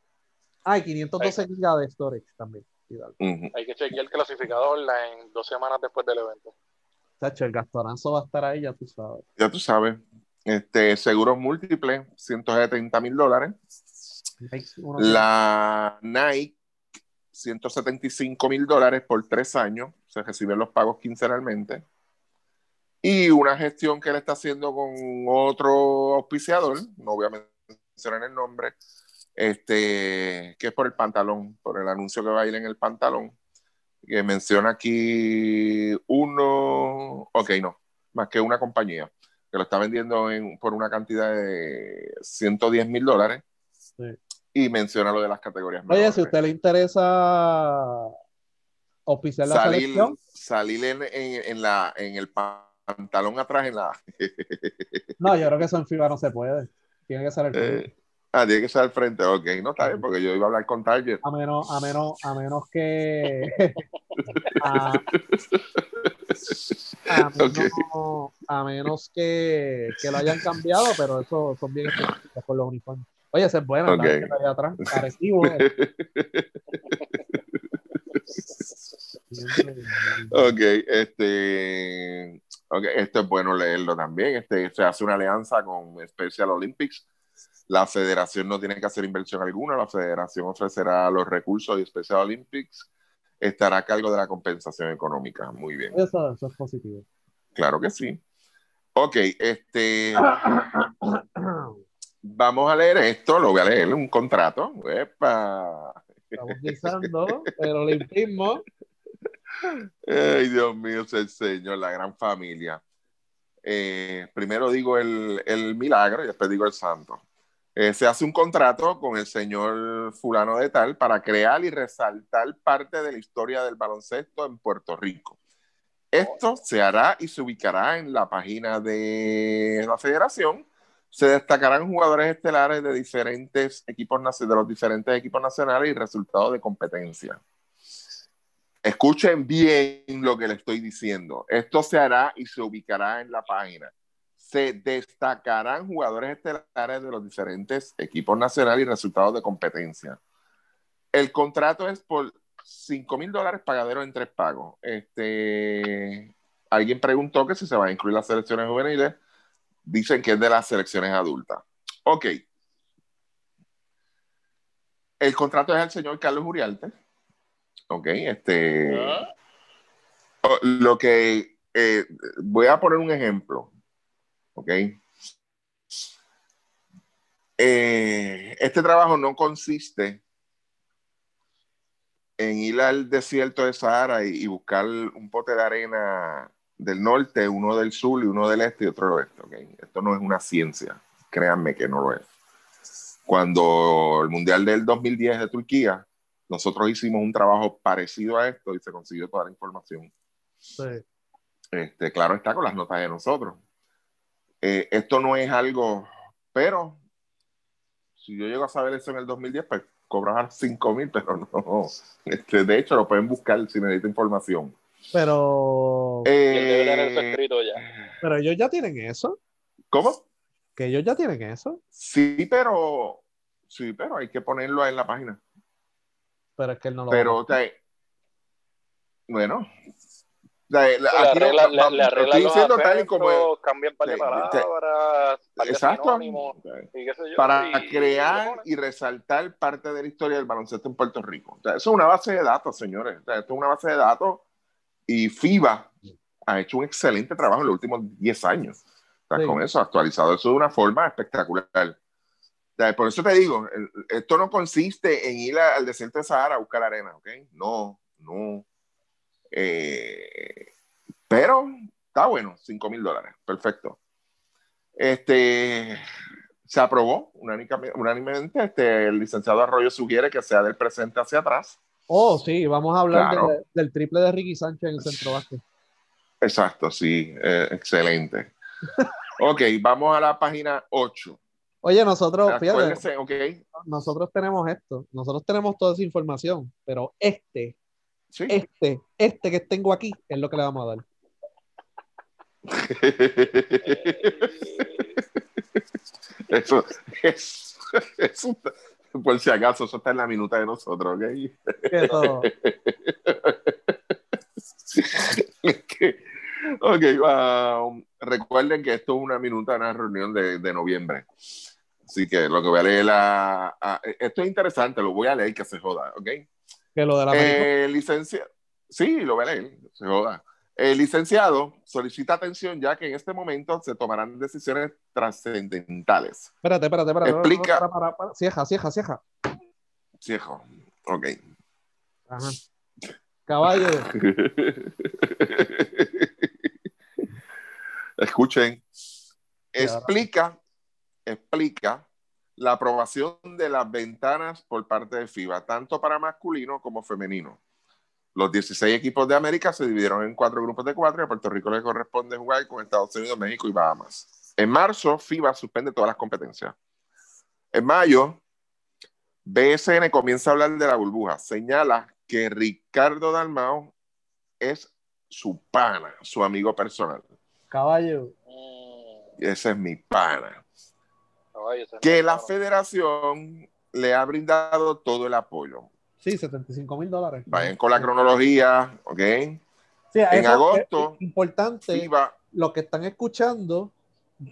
Ah, y 512 GB de storage también. Hay que chequear el clasificador en dos semanas después del evento. Sacho, el gastorazo va a estar ahí, ya tú sabes. Ya tú sabes. Este, seguros múltiples, 170 mil dólares. La Nike, 175 mil dólares por tres años. Se reciben los pagos quincenalmente y una gestión que él está haciendo con otro auspiciador, no voy a mencionar el nombre, este, que es por el pantalón, por el anuncio que va a ir en el pantalón, que menciona aquí uno, ok, no, más que una compañía, que lo está vendiendo por una cantidad de 110 mil dólares. Y menciona lo de las categorías. Oye, si a usted le interesa auspiciar la salir, selección. Salir en, en, la, en el pantalón atrás en la. no, yo creo que eso en FIBA no se puede. Tiene que ser el frente. Eh, ah, tiene que ser al frente, ok, no está bien, porque yo iba a hablar con Target. A menos, a menos, a menos que. a, a, menos, que, que, lo hayan cambiado, pero eso son bien específicos con los uniformes. Oye, ese es bueno, okay. allá atrás. Agresivo. ok, este. Okay, esto es bueno leerlo también. Este, se hace una alianza con Special Olympics. La federación no tiene que hacer inversión alguna. La federación ofrecerá los recursos y Special Olympics estará a cargo de la compensación económica. Muy bien. Eso, eso es positivo. Claro que sí. Ok, este. vamos a leer esto. Lo voy a leer, un contrato. Epa. Estamos guisando el olimpismo. Ay, Dios mío, es el Señor, la gran familia. Eh, primero digo el, el, milagro y después digo el santo. Eh, se hace un contrato con el señor fulano de tal para crear y resaltar parte de la historia del baloncesto en Puerto Rico. Esto se hará y se ubicará en la página de la federación. Se destacarán jugadores estelares de diferentes equipos de los diferentes equipos nacionales y resultados de competencia. Escuchen bien lo que le estoy diciendo. Esto se hará y se ubicará en la página. Se destacarán jugadores estelares de los diferentes equipos nacionales y resultados de competencia. El contrato es por 5 mil dólares pagadero en tres pagos. Este, alguien preguntó que si se van a incluir las selecciones juveniles. Dicen que es de las selecciones adultas. Ok. El contrato es al señor Carlos Uriarte ¿ok? Este, ah. Lo que eh, voy a poner un ejemplo, ¿ok? Eh, este trabajo no consiste en ir al desierto de Sahara y, buscar un pote de arena del norte, uno del sur y uno del este y otro del oeste. ¿okay? Esto no es una ciencia, créanme que no lo es. Cuando el Mundial del 2010 de Turquía, nosotros hicimos un trabajo parecido a esto y se consiguió toda la información. Sí. Este, claro está con las notas de nosotros. Eh, esto no es algo, pero si yo llego a saber eso en el 2010, pues cobrar 5 mil, pero no. Este, de hecho, lo pueden buscar si necesitan información. Pero. Eh, escrito ya. Pero ellos ya tienen eso. ¿Cómo? Que ellos ya tienen eso. Sí, pero. Sí, pero hay que ponerlo en la página. Pero es que él no lo Pero, o sea, bueno. O sea, Le aquí arregla, no- le, no- estoy diciendo tal y como es. cambian par de palabras, par de Exacto. y qué sé yo, Para y- y crear ponen. y resaltar parte de la historia del baloncesto en Puerto Rico. O sea, eso es una base de datos, señores. O sea, esto es una base de datos y FIBA ha hecho un excelente trabajo en los últimos 10 años. O sea, Sí. Con eso, actualizado eso de una forma espectacular. O sea, por eso te digo, el- esto no consiste en ir a- al desierto de Sahara a buscar arena, ¿ok? No, no. Eh, pero está bueno, 5 mil dólares, perfecto. Este, se aprobó unánimemente. Este, el licenciado Arroyo sugiere que sea del presente hacia atrás. Oh, sí, vamos a hablar Claro. de- del triple de Ricky Sánchez en el centro básquet. Exacto, sí, eh, excelente. Ok, vamos a la página 8. Oye, nosotros, fíjate, Acuérdense, ok, nosotros tenemos esto, nosotros tenemos toda esa información, pero este, sí. este, este que tengo aquí es lo que le vamos a dar. Eso es, eso, por si acaso, eso está en la minuta de nosotros, ¿ok? Que- ok, um, recuerden que esto es una minuta de una reunión de, de noviembre. Así que lo que voy a leer, la, a- esto es interesante, lo voy a leer que se joda, ¿ok? que lo de la. Eh, licencia, sí, lo voy a leer, se joda. El licenciado solicita atención ya que en este momento se tomarán decisiones trascendentales. espérate, espérate, espérate. explica- Para, para, para. Cieja, cieja, cieja. Ciejo, ok. Ajá. Caballo. Escuchen. Explica, explica la aprobación de las ventanas por parte de FIBA, tanto para masculino como femenino. Los 16 equipos de América se dividieron en cuatro grupos de cuatro y a Puerto Rico le corresponde jugar con Estados Unidos, México y Bahamas. En marzo, FIBA suspende todas las competencias. En mayo, BSN comienza a hablar de la burbuja. Señala que Ricardo Dalmao es su pana, su amigo personal. Caballo. Ese es mi pana. caballo, Que la federación le ha brindado todo el apoyo. Sí, 75 mil dólares. Vayan con la cronología, ¿ok? Sí, en agosto, es importante. FIBA, los que están escuchando,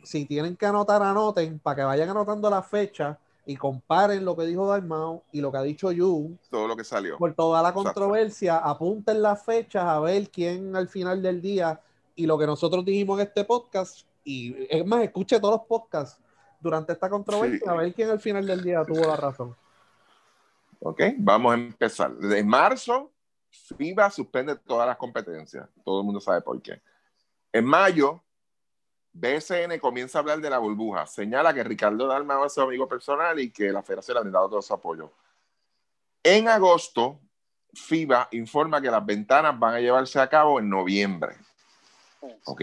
si tienen que anotar, anoten para que vayan anotando la fecha y comparen lo que dijo Dalmau y lo que ha dicho Yu. todo lo que salió. Por toda la Exacto. controversia, apunten las fechas a ver quién al final del día y lo que nosotros dijimos en este podcast. Y es más, escuche todos los podcasts durante esta controversia Sí. a ver quién al final del día tuvo la razón. ¿Ok? Vamos a empezar. Desde marzo, FIBA suspende todas las competencias. Todo el mundo sabe por qué. En mayo, BSN comienza a hablar de la burbuja. Señala que Ricardo Dalmao es su amigo personal y que la federación le ha brindado todo su apoyo. En agosto, FIBA informa que las ventanas van a llevarse a cabo en noviembre. ¿Ok?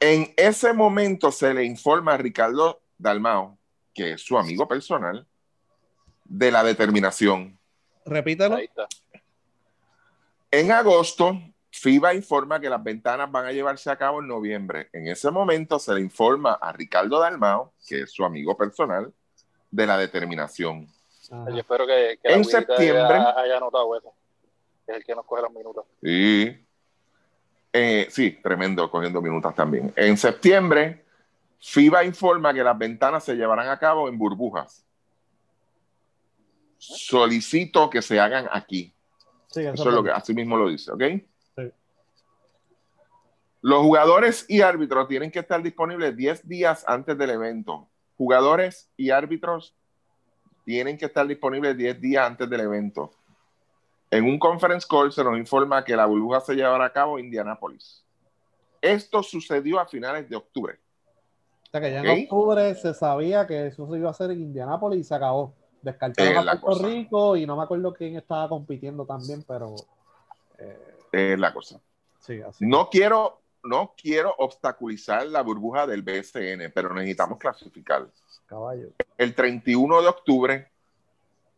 En ese momento se le informa a Ricardo Dalmao, que es su amigo personal, de la determinación. Ahí está. En agosto, FIBA informa que las ventanas van a llevarse a cabo en noviembre. En ese momento se le informa a Ricardo Dalmao, que es su amigo personal, de la determinación. Ajá. Yo espero que, En septiembre- haya, haya anotado eso. Es el que nos coge los minutos. Y, eh, sí, tremendo, cogiendo minutos también. En septiembre, FIBA informa que las ventanas se llevarán a cabo en burbujas. Solicito que se hagan aquí. Sí, eso Eso es lo que así mismo lo dice, ¿ok? Sí. Los jugadores y árbitros tienen que estar disponibles 10 días antes del evento. Jugadores y árbitros tienen que estar disponibles 10 días antes del evento. En un conference call se nos informa que la burbuja se llevará a cabo en Indianápolis. Esto sucedió a finales de octubre. O sea que ya en octubre se sabía que eso se iba a hacer en Indianápolis y se acabó. Descartaron a Puerto Rico y no me acuerdo quién estaba compitiendo también, pero. Eh, es la cosa. No quiero, no quiero obstaculizar la burbuja del BSN, pero necesitamos clasificar. Caballo. El 31 de octubre,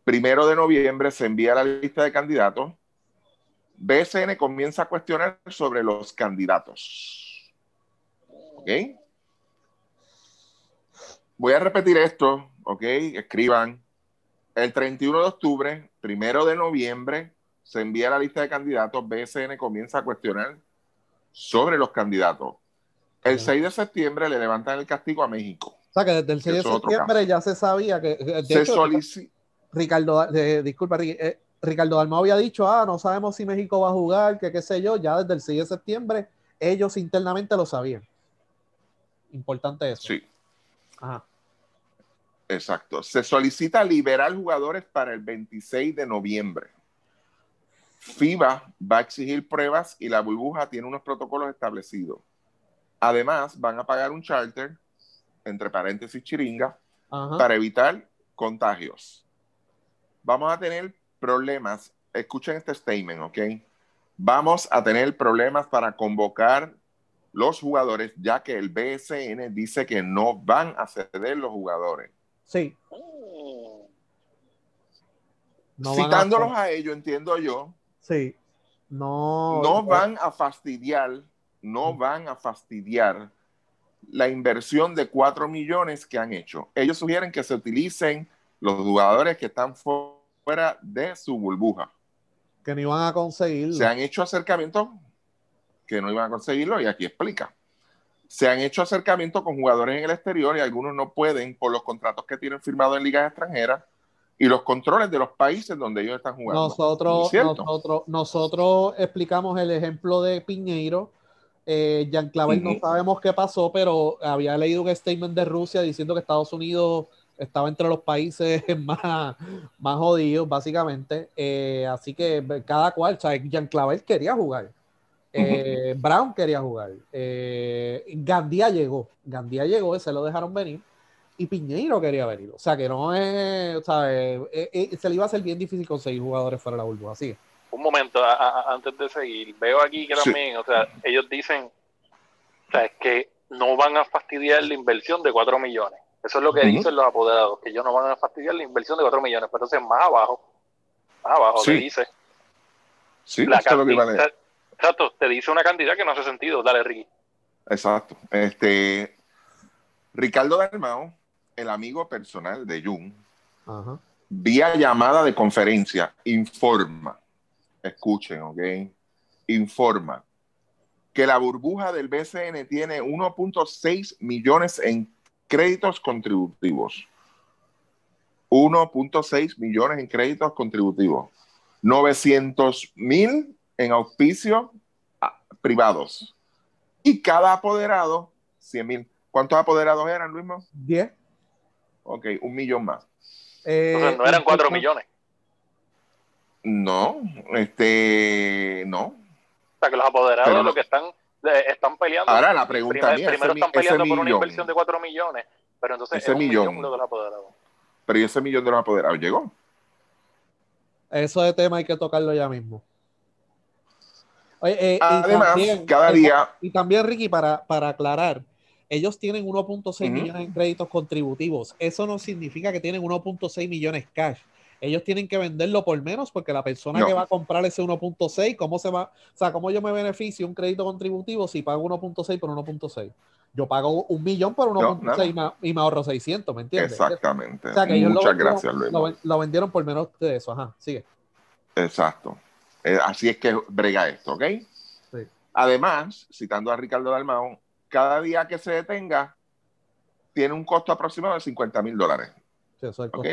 primero de noviembre, se envía la lista de candidatos. BSN comienza a cuestionar sobre los candidatos. ¿Ok? Voy a repetir esto, ¿ok? Escriban. El 31 de octubre, primero de noviembre, se envía la lista de candidatos. BSN comienza a cuestionar sobre los candidatos. El 6 de septiembre le levantan el castigo a México. O sea que desde el 6 de septiembre ya se sabía que. se solicita. Ricardo, eh, disculpa, eh, Ricardo Dalmau había dicho, ah, no sabemos si México va a jugar, que qué sé yo, ya desde el 6 de septiembre ellos internamente lo sabían. Importante eso. Sí. Ajá. Exacto. Se solicita liberar jugadores para el 26 de noviembre. FIBA va a exigir pruebas y la burbuja tiene unos protocolos establecidos. Además, van a pagar un charter, entre paréntesis chiringa, para evitar contagios. Vamos a tener problemas. Escuchen este statement, ¿ok? Vamos a tener problemas para convocar los jugadores, ya que el BSN dice que no van a ceder los jugadores. Sí. Citándolos a ellos, entiendo yo, Sí. No. No van a fastidiar, no van a fastidiar la inversión de 4 millones que han hecho. Ellos sugieren que se utilicen los jugadores que están fuera de su burbuja. Que no iban a conseguirlo. Se han hecho acercamientos que no iban a conseguirlo y aquí explica. Se han hecho acercamientos con jugadores en el exterior y algunos no pueden por los contratos que tienen firmados en ligas extranjeras y los controles de los países donde ellos están jugando. Nosotros, nosotros, nosotros explicamos el ejemplo de Piñeiro. Eh, Jean Clavel no sabemos qué pasó, pero había leído un statement de Rusia diciendo que Estados Unidos estaba entre los países más, más jodidos, básicamente. Eh, así que cada cual, o Jean Clavel quería jugar. Eh, Brown quería jugar. Eh, Gandía llegó. Gandía llegó, se lo dejaron venir y Piñeiro quería venir. O sea, que no es, o sea, eh, eh, eh, se le iba a ser bien difícil conseguir jugadores fuera de la burbuja, así. Un momento, antes de seguir, veo aquí que también, o sea, ellos dicen, o sea, es que no van a fastidiar la inversión de 4 millones. Eso es lo que dicen los apoderados, que ellos no van a fastidiar la inversión de 4 millones, pero entonces más abajo, más abajo te dice. Sí, la eso es lo que a Exacto, te dice una cantidad que no hace sentido. Dale, Ricky. Exacto. Este, Ricardo Dalmao el amigo personal de Jung, vía llamada de conferencia, informa, escuchen, ¿ok? Informa que la burbuja del BCN tiene 1.6 millones en créditos contributivos. 1.6 millones en créditos contributivos. 900 mil en auspicio ah, privados. Y cada apoderado, 100 mil. ¿Cuántos apoderados eran, Luis? 10. Ok, un millón más. Eh, no eran cuatro millones. No, este, no. O sea, que los apoderados lo que están, están peleando. Ahora la pregunta mía, primero están peleando por una inversión de cuatro millones, pero entonces ese millón, de los apoderados. Pero ese millón de los apoderados llegó? Eso de tema hay que tocarlo ya mismo. Eh, Además, cada día. Y también, Ricky, para, para aclarar, ellos tienen 1.6 millones en créditos contributivos. Eso no significa que tienen 1.6 millones cash. Ellos tienen que venderlo por menos porque la persona que va a comprar ese 1.6, ¿cómo se va? O sea, ¿cómo yo me beneficio un crédito contributivo si pago 1.6 por 1.6? Yo pago un millón por 1.6 y, me ahorro 600, ¿me entiendes? Exactamente. Muchas gracias, Luis. Lo, vendieron por menos de eso, ajá, sigue. Exacto. Eh, así es que brega esto, ¿ok? Sí. Además, citando a Ricardo Dalmao, cada día que se detenga tiene un costo aproximado de 50 mil dólares.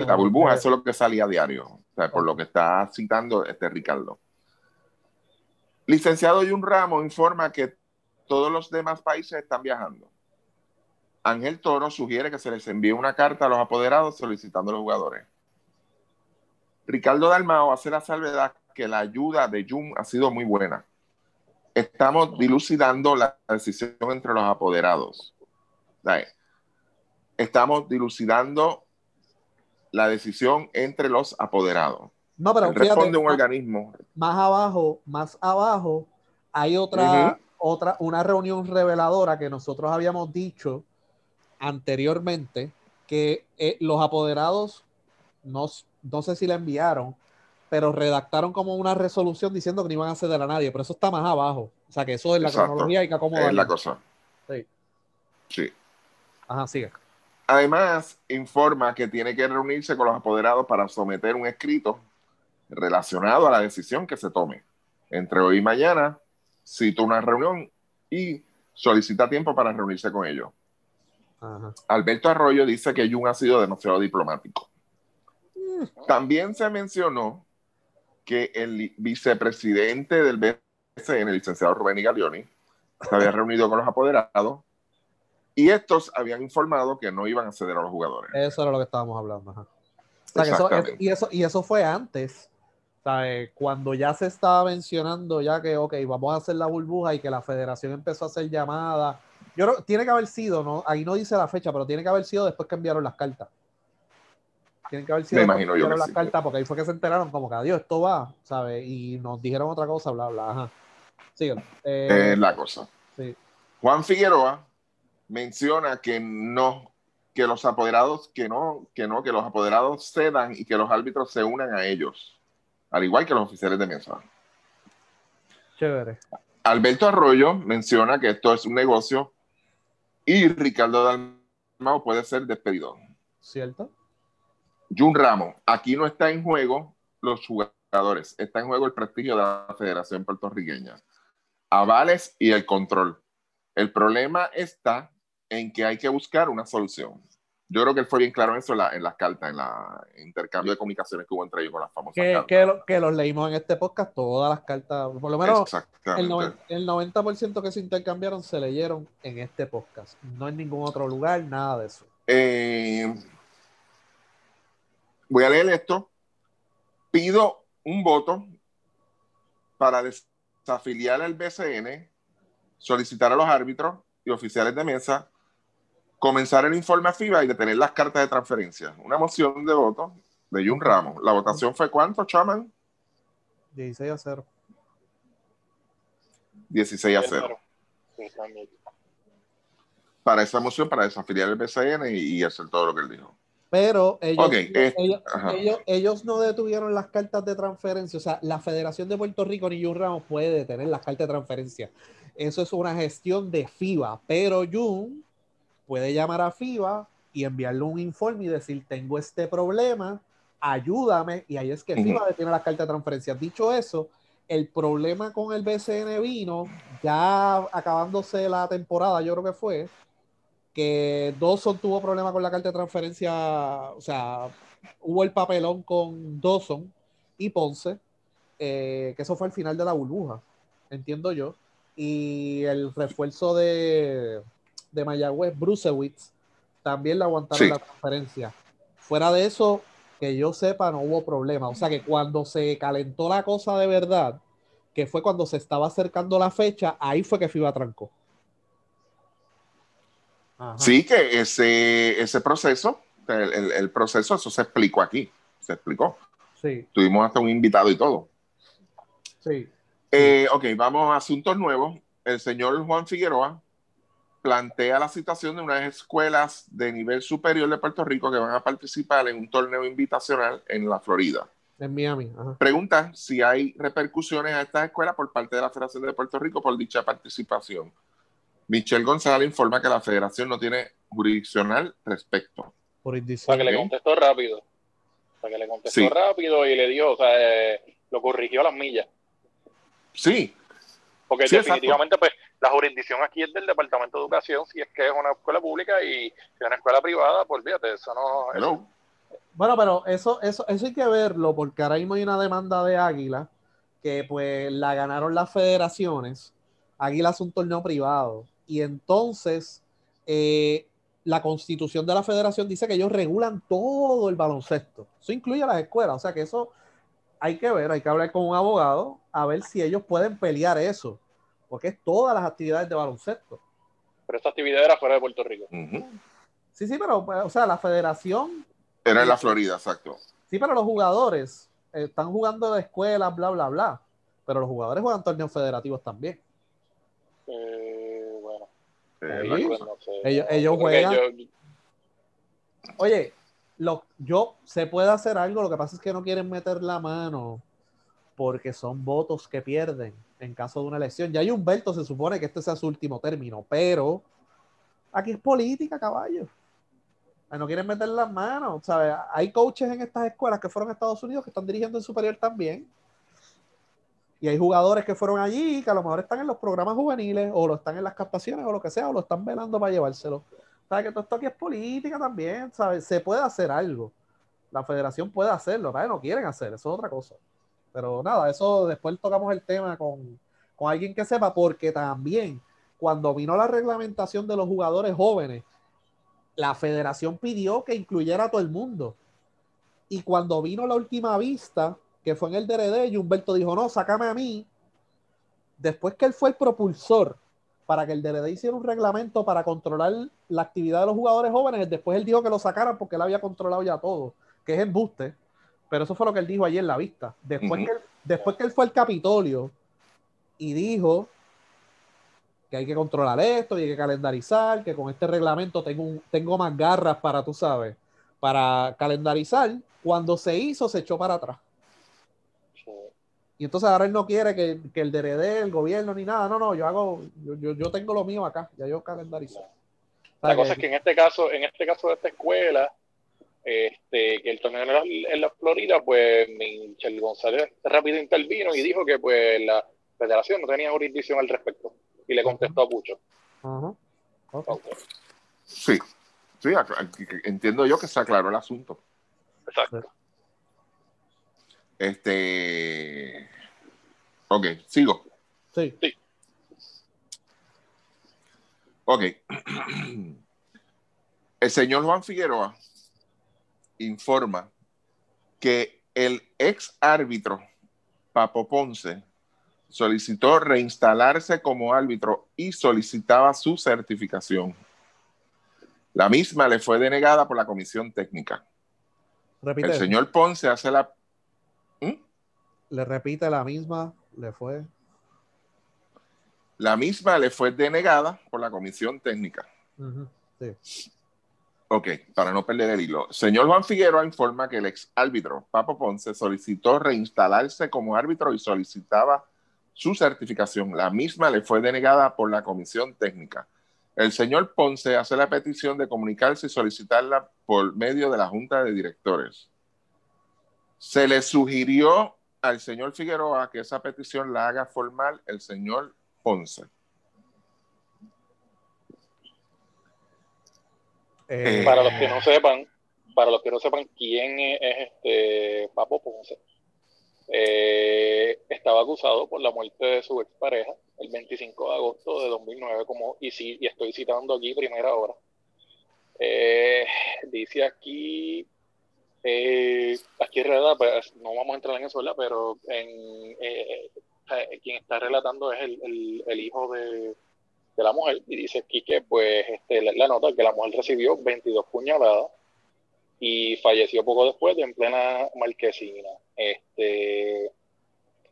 la burbuja, eso es lo que salía a diario, por lo que está citando este Ricardo. Licenciado Jun Ramos informa que todos los demás países están viajando. Ángel Toro sugiere que se les envíe una carta a los apoderados solicitando a los jugadores. Ricardo Dalmao hace la salvedad que la ayuda de Jun ha sido muy buena estamos dilucidando la decisión entre los apoderados. Estamos dilucidando la decisión entre los apoderados. No, pero fíjate, Responde un más, organismo. más abajo, más abajo, hay otra, otra, una reunión reveladora que nosotros habíamos dicho anteriormente que eh, los apoderados, no, no sé si la enviaron, pero redactaron como una resolución diciendo que no iban a ceder a nadie, pero eso está más abajo. O sea que eso es la Exacto. cronología hay que acomodar. Es la cosa. Sí. Sí. Ajá, sigue. Además, informa que tiene que reunirse con los apoderados para someter un escrito relacionado a la decisión que se tome. Entre hoy y mañana, cita una reunión y solicita tiempo para reunirse con ellos. Ajá. Alberto Arroyo dice que Jun ha sido demasiado diplomático. También se mencionó que el vicepresidente del BCN, el licenciado Rubén Igalioni, se había reunido con los apoderados y estos habían informado que no iban a ceder a los jugadores. Eso era lo que estábamos hablando. Ajá. O sea, que eso, Exactamente. y, eso, y eso fue antes. Cuando ya se estaba mencionando ya que, ok, vamos a hacer la burbuja y que la federación empezó a hacer llamadas. Yo creo tiene que haber sido, ¿no? Ahí no dice la fecha, pero tiene que haber sido después que enviaron las cartas. Tienen que haber sido imagino que yo enviaron que las sí. cartas, porque ahí fue que se enteraron como que adiós, esto va, ¿sabes? Y nos dijeron otra cosa, bla, bla, ajá. Síguelo. Eh, Es la cosa. sí. Juan Figueroa menciona que no, que los apoderados, que no, que no, que los apoderados cedan y que los árbitros se unan a ellos, al igual que los oficiales de mesa. Chévere. Alberto Arroyo menciona que esto es un negocio y Ricardo Dalmao puede ser despedido. ¿Cierto? Jun Ramos, aquí no está en juego los jugadores, está en juego el prestigio de la Federación Puertorriqueña, avales y el control. El problema está en que hay que buscar una solución. Yo creo que él fue bien claro en eso en, la- las cartas, en la en intercambio de comunicaciones que hubo entre ellos con las famosas Que, cartas. que, lo- que los leímos en este podcast, todas las cartas, por lo menos El, noven- el 90% que se intercambiaron se leyeron en este podcast, no en ningún otro lugar, nada de eso. Eh, voy a leer esto. Pido un voto para desafiliar al BCN, solicitar a los árbitros y oficiales de mesa, comenzar el informe a FIBA y detener las cartas de transferencia. Una moción de voto de Jun Ramos. ¿La votación fue cuánto, Chaman? 16 a 0. 16 a 0. Sí, también. Para esa moción, para desafiliar el BCN y, y hacer todo lo que él dijo. Pero ellos, Ok, eh, ellos, ellos, ellos no detuvieron las cartas de transferencia. O sea, la Federación de Puerto Rico ni Jun Ramos puede detener las cartas de transferencia. Eso es una gestión de FIBA. Pero Jun puede llamar a FIBA y enviarle un informe y decir, tengo este problema, ayúdame. Y ahí es que. FIBA detiene las cartas de transferencia. Dicho eso, el problema con el BCN vino, ya acabándose la temporada, yo creo que fue, que Dawson tuvo problema con la carta de transferencia, o sea, hubo el papelón con Dawson y Ponce, eh, que eso fue el final de la burbuja, entiendo yo, y el refuerzo de, de Mayagüez, Brucewitz, también le aguantaron Sí. la transferencia. Fuera de eso, que yo sepa, no hubo problema. O sea que cuando se calentó la cosa de verdad, que fue cuando se estaba acercando la fecha, ahí fue que FIBA trancó. Ajá. Sí, que ese, ese proceso, el, el- el proceso, eso se explicó aquí, se explicó. Sí, Tuvimos hasta un invitado y todo. sí. Eh, ok, vamos a asuntos nuevos. El señor Juan Figueroa plantea la situación de unas escuelas de nivel superior de Puerto Rico que van a participar en un torneo invitacional en la Florida. En Miami. Ajá. Pregunta si hay repercusiones a estas escuelas por parte de la Federación de Puerto Rico por dicha participación. Michelle González informa que la federación no tiene jurisdiccional respecto. Por Para que le contestó rápido. Para que le contestó Sí. rápido y le dio, o sea, eh, lo corrigió a las millas. Sí, Porque Sí, definitivamente, pues, la jurisdicción aquí es del Departamento de Educación, si es que es una escuela pública y si es una escuela privada, pues fíjate, eso no. hello. Bueno, pero eso, eso, eso hay que verlo, porque ahora mismo hay una demanda de Águila que pues la ganaron las federaciones. Águila es un torneo privado. Y entonces eh, la constitución de la federación dice que ellos regulan todo el baloncesto. Eso incluye a las escuelas. O sea que eso hay que ver, hay que hablar con un abogado a ver si ellos pueden pelear eso. Porque es todas las actividades de baloncesto. Pero esta actividad era fuera de Puerto Rico. Sí, sí, pero, o sea, la federación Era en la Florida, exacto. Sí, pero los jugadores eh, están jugando de escuelas, bla, bla, bla. Pero los jugadores juegan torneos federativos también. Eh. Eh, Sí. sé. Ellos- ellos juegan- yo- Oye, lo, yo se puede hacer algo, lo que pasa es que no quieren meter la mano porque son votos que pierden en caso de una elección. Ya hay Humberto, se supone que este sea su último término, pero aquí es política, caballo. No quieren meter las manos, ¿sabes? Hay coaches en estas escuelas que fueron a Estados Unidos que están dirigiendo en superior también. Y hay jugadores que fueron allí que a lo mejor están en los programas juveniles o lo están en las captaciones o lo que sea, o lo están velando para llevárselo. ¿Sabes? Que todo esto aquí es política también, ¿sabes? Se puede hacer algo. La federación puede hacerlo, ¿sabes? No quieren hacer, eso es otra cosa. Pero nada, eso después tocamos el tema con, con alguien que sepa, porque también cuando vino la reglamentación de los jugadores jóvenes, la federación pidió que incluyera a todo el mundo. Y cuando vino la última vista, que fue en el DRD, y Humberto dijo, no, sácame a mí. Después que él fue el propulsor para que el DRD hiciera un reglamento para controlar la actividad de los jugadores jóvenes, después él dijo que lo sacaran porque él había controlado ya todo, que es embuste. Pero eso fue lo que él dijo ayer en la vista. Después, que, él, después que él fue al Capitolio y dijo que hay que controlar esto y hay que calendarizar, que con este reglamento tengo, un- tengo más garras para, tú sabes, para calendarizar, cuando se hizo se echó para atrás. Y entonces ahora él no quiere que, que el DRD, el gobierno, ni nada. No, no, yo hago, yo, yo, yo tengo lo mío acá, ya yo calendarizo. O sea La cosa es que en este caso, en este caso de esta escuela, este, que el torneo en la, en la Florida, pues Michel González rápido intervino y dijo que pues la federación no tenía jurisdicción al respecto. Y le contestó a Pucho. Sí, sí, entiendo yo que se aclaró el asunto. Exacto. Este. Ok, sigo. Sí. Ok. El señor Juan Figueroa informa que el ex árbitro Papo Ponce solicitó reinstalarse como árbitro y solicitaba su certificación. La misma le fue denegada por la comisión técnica. Repite. El señor Ponce hace la... Le repite la misma, le fue. La misma le fue denegada por la comisión técnica. Ujú, Sí. Ok, para no perder el hilo. Señor Juan Figueroa informa que el ex árbitro Papo Ponce solicitó reinstalarse como árbitro y solicitaba su certificación. La misma le fue denegada por la comisión técnica. El señor Ponce hace la petición de comunicarse y solicitarla por medio de la Junta de Directores. Se le sugirió al señor Figueroa que esa petición la haga formal el señor Ponce. Eh, Para los que no sepan, para los que no sepan quién es, es este Papo Ponce, eh, estaba acusado por la muerte de su expareja el 25 de agosto de 2009, como, y, sí, y estoy citando aquí primera hora. Eh, dice aquí, eh, aquí relata, pues, no vamos a entrar en eso, ¿verdad? Pero en, eh, eh, quien está relatando es el, el- hijo de, de la mujer y dice aquí que pues este, la, nota que la mujer recibió 22 puñaladas y falleció poco después de en plena marquesina. Este,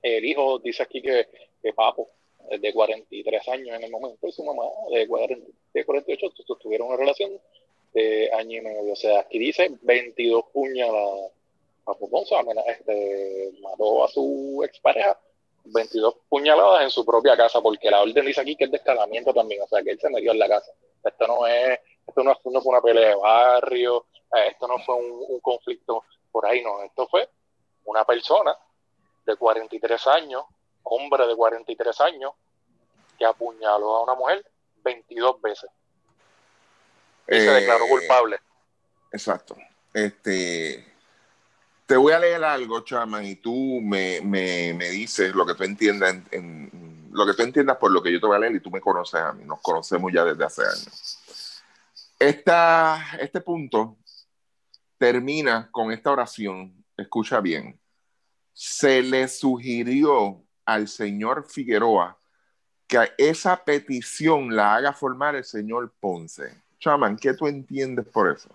el hijo dice aquí que, que Papo, es de 43 años en el momento, y su mamá de, 40 de 48, tu- tuvieron una relación de año y medio. O sea, aquí dice 22 puñaladas. Papo amena- este, mató a su expareja 22 puñaladas en su propia casa, porque la orden dice aquí que es de escalamiento también, o sea, que él se metió en la casa. Esto no es, esto no, no fue una pelea de barrio, eh, esto no fue un, un conflicto por ahí, no, esto fue una persona de 43 años, hombre de 43 años, que apuñaló a una mujer 22 veces y se Eh, declaró culpable. Exacto. Este, te voy a leer algo, Chaman, y tú me, me, me dices lo que tú entiendas, en, en- lo que tú entiendas por lo que yo te voy a leer y tú me conoces a mí. Nos conocemos ya desde hace años. Esta, este punto termina con esta oración. Escucha bien. Se le sugirió al señor Figueroa que esa petición la haga formar el señor Ponce. Chaman, ¿qué tú entiendes por eso?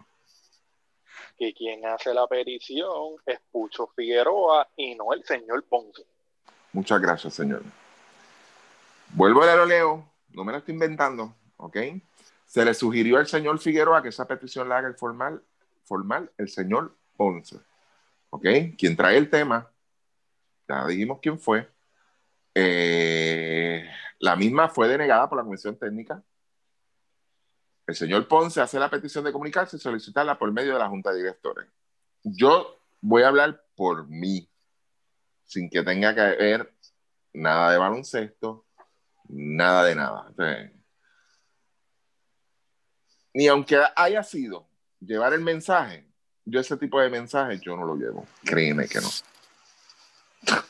que quien hace la petición es Pucho Figueroa y no el señor Ponce. Muchas gracias, señor. Vuelvo a lo leo, no me lo estoy inventando, ¿ok? Se le sugirió al señor Figueroa que esa petición la haga el formal, formal el señor Ponce, ¿ok? Quien trae el tema, ya dijimos quién fue. Eh, la misma fue denegada por la Comisión Técnica el señor Ponce hace la petición de comunicarse y solicitarla por medio de la Junta de Directores. Yo voy a hablar por mí, sin que tenga que ver nada de baloncesto, nada de nada. ni aunque haya sido llevar el mensaje, yo ese tipo de mensaje yo no lo llevo. Créeme que no.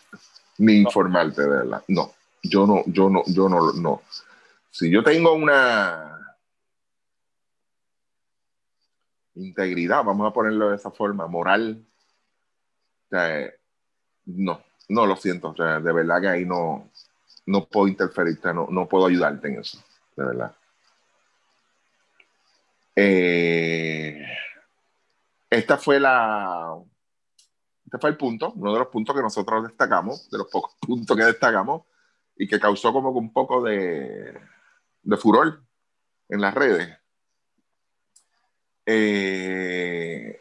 ni informarte de verdad. No, yo no, yo no, yo no, no. Si yo tengo una integridad, vamos a ponerlo de esa forma, moral, no, no lo siento, de verdad que ahí no, no puedo interferirte, no, no puedo ayudarte en eso, de verdad. Eh, esta fue la, este fue el punto, uno de los puntos que nosotros destacamos, de los pocos puntos que destacamos y que causó como un poco de, de furor en las redes. Eh,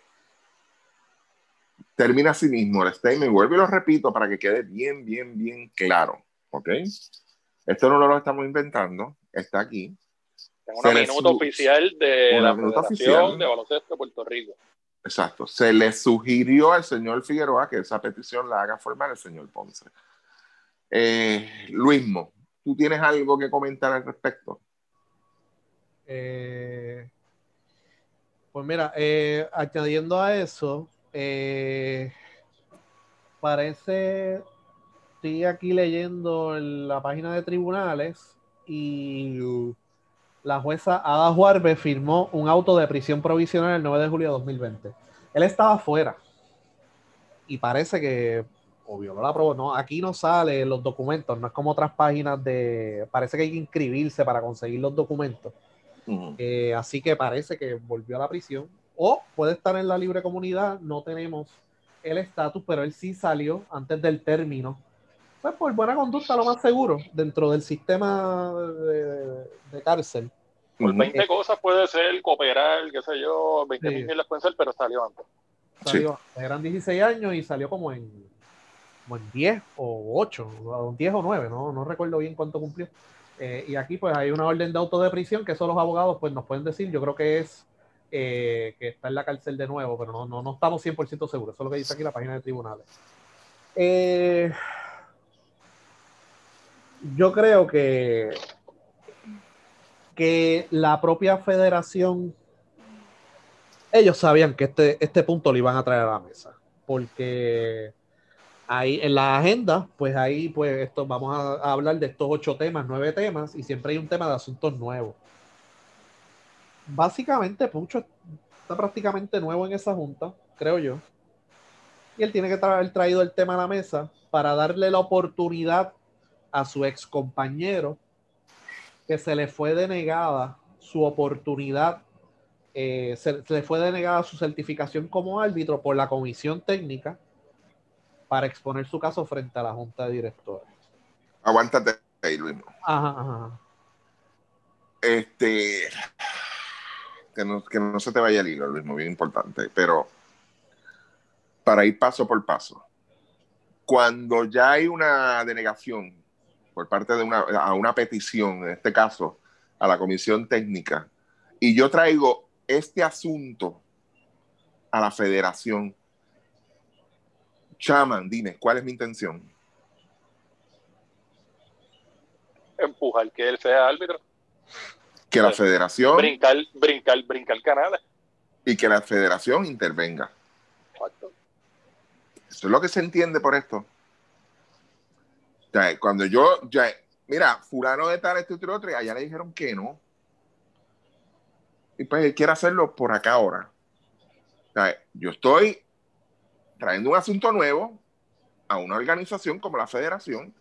termina así mismo el statement, vuelvo y lo repito para que quede bien, bien, bien claro, ¿ok? Esto no lo estamos inventando, está aquí. Tengo una minuta oficial de la Federación de Baloncesto de Puerto Rico. Exacto. Se le sugirió al señor Figueroa que esa petición la haga formar el señor Ponce. Eh, Luismo, ¿tú tienes algo que comentar al respecto? Eh, pues mira, eh, añadiendo a eso, eh, parece, estoy aquí leyendo la página de tribunales y la jueza Ada Juarbe firmó un auto de prisión provisional el 9 de julio de 2020. Él estaba fuera y parece que, obvio, no la aprobó. No, aquí no sale los documentos, no es como otras páginas de, parece que hay que inscribirse para conseguir los documentos eh, así que parece que volvió a la prisión. O puede estar en la libre comunidad, no tenemos el estatus, pero él sí salió antes del término. Pues por buena conducta, lo más seguro, dentro del sistema de, cárcel. Por 20 cosas puede ser cooperar, qué sé yo, 20 mil pueden ser, pero salió antes. Salió, Eran 16 años y salió como en, como en 10 o 8, 10 o 9, no, no recuerdo bien cuánto cumplió. Eh, y aquí pues hay una orden de auto de prisión que eso los abogados pues nos pueden decir, yo creo que es eh, que está en la cárcel de nuevo, pero no, no, no estamos 100% seguros, eso es lo que dice aquí la página de tribunales. Eh, yo creo que, que la propia federación, ellos sabían que este, este punto lo iban a traer a la mesa, porque ahí en la agenda, pues ahí, pues esto, vamos a, hablar de estos ocho temas, nueve temas, y siempre hay un tema de asuntos nuevos. Básicamente, Pucho está prácticamente nuevo en esa junta, creo yo. Y él tiene que haber traído el tema a la mesa para darle la oportunidad a su ex compañero que se le fue denegada su oportunidad, eh, se le fue denegada su certificación como árbitro por la comisión técnica para exponer su caso frente a la Junta de Directores. Aguántate ahí, Luis. Ajá, ajá. Este. Que no, que no se te vaya el hilo, Luis, muy bien importante, pero para ir paso por paso. Cuando ya hay una denegación por parte de una, a una petición, en este caso, a la comisión técnica, y yo traigo este asunto a la federación, Chaman, dime, ¿cuál es mi intención? Empujar que él sea árbitro. Que la federación. Brincar, brincar, brincar canales. Y que la federación intervenga. Eso es lo que se entiende por esto. cuando yo, ya, mira, fulano de tal, este otro, otro, y allá le dijeron que no. Y pues él quiere hacerlo por acá ahora. yo estoy trayendo un asunto nuevo a una organización como la federación.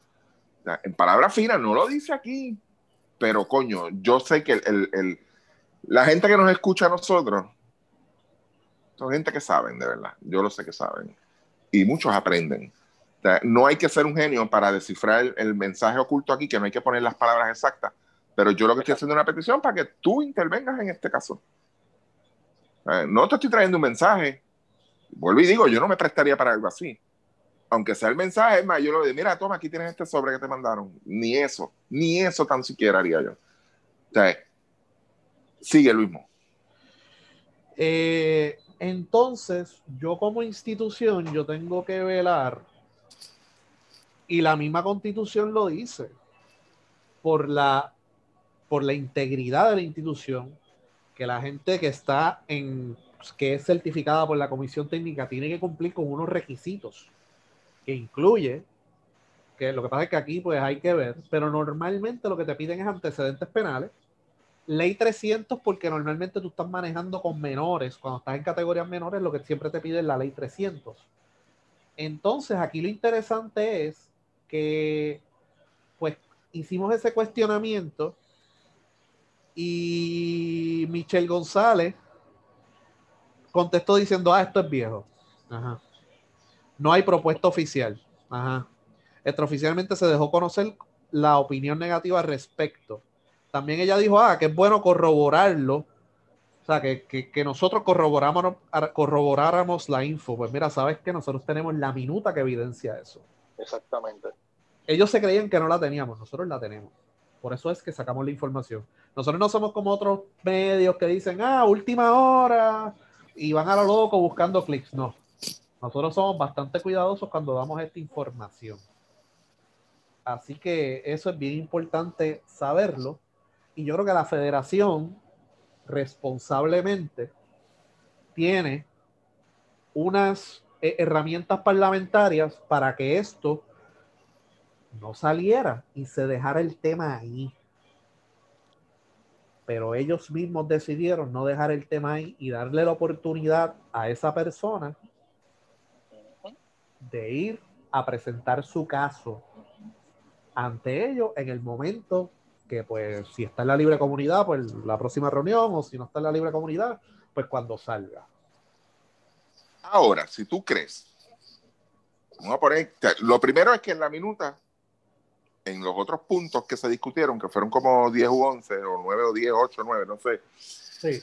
en palabras finas, no lo dice aquí, pero coño, yo sé que el, la gente que nos escucha a nosotros, Son gente que saben, de verdad. Yo lo sé que saben. Y muchos aprenden. no hay que ser un genio para descifrar el, mensaje oculto aquí, que no hay que poner las palabras exactas. Pero yo lo que estoy haciendo es una petición para que tú intervengas en este caso. no te estoy trayendo un mensaje. Vuelvo y digo, yo no me prestaría para algo así. Aunque sea el mensaje, es más, yo lo digo, mira, toma, aquí tienes este sobre que te mandaron. Ni eso, ni eso tan siquiera haría yo. O sea, sigue, Luismo. Eh, entonces, yo como institución, yo tengo que velar, y la misma constitución lo dice, por la, por la integridad de la institución, que la gente que está en, que es certificada por la comisión técnica, tiene que cumplir con unos requisitos, que incluye, que lo que pasa es que aquí pues hay que ver, pero normalmente lo que te piden es antecedentes penales, Ley 300 porque normalmente tú estás manejando con menores, cuando estás en categorías menores, lo que siempre te pide es la ley 300. Entonces, aquí lo interesante es que, pues, hicimos ese cuestionamiento y Michelle González contestó diciendo, ah, esto es viejo. Ajá. No hay propuesta oficial. Ajá. Extraoficialmente se dejó conocer la opinión negativa al respecto también ella dijo, ah, que es bueno corroborarlo. O sea, que, que, nosotros corroboramos, corroboráramos la info. Pues mira, sabes que nosotros tenemos la minuta que evidencia eso. Exactamente. Ellos se creían que no la teníamos, nosotros la tenemos. Por eso es que sacamos la información. Nosotros no somos como otros medios que dicen, ah, última hora, y van a lo loco buscando clics. No. Nosotros somos bastante cuidadosos cuando damos esta información. Así que eso es bien importante saberlo y yo creo que la federación responsablemente tiene unas eh, herramientas parlamentarias para que esto no saliera y se dejara el tema ahí. Pero ellos mismos decidieron no dejar el tema ahí y darle la oportunidad a esa persona de ir a presentar su caso ante ellos en el momento que pues si está en la libre comunidad, pues la próxima reunión, o si no está en la libre comunidad, pues cuando salga. Ahora, si tú crees, vamos a poner, lo primero es que en la minuta, en los otros puntos que se discutieron, que fueron como 10 u 11, o 9 o 10, 8, 9, no sé. Sí.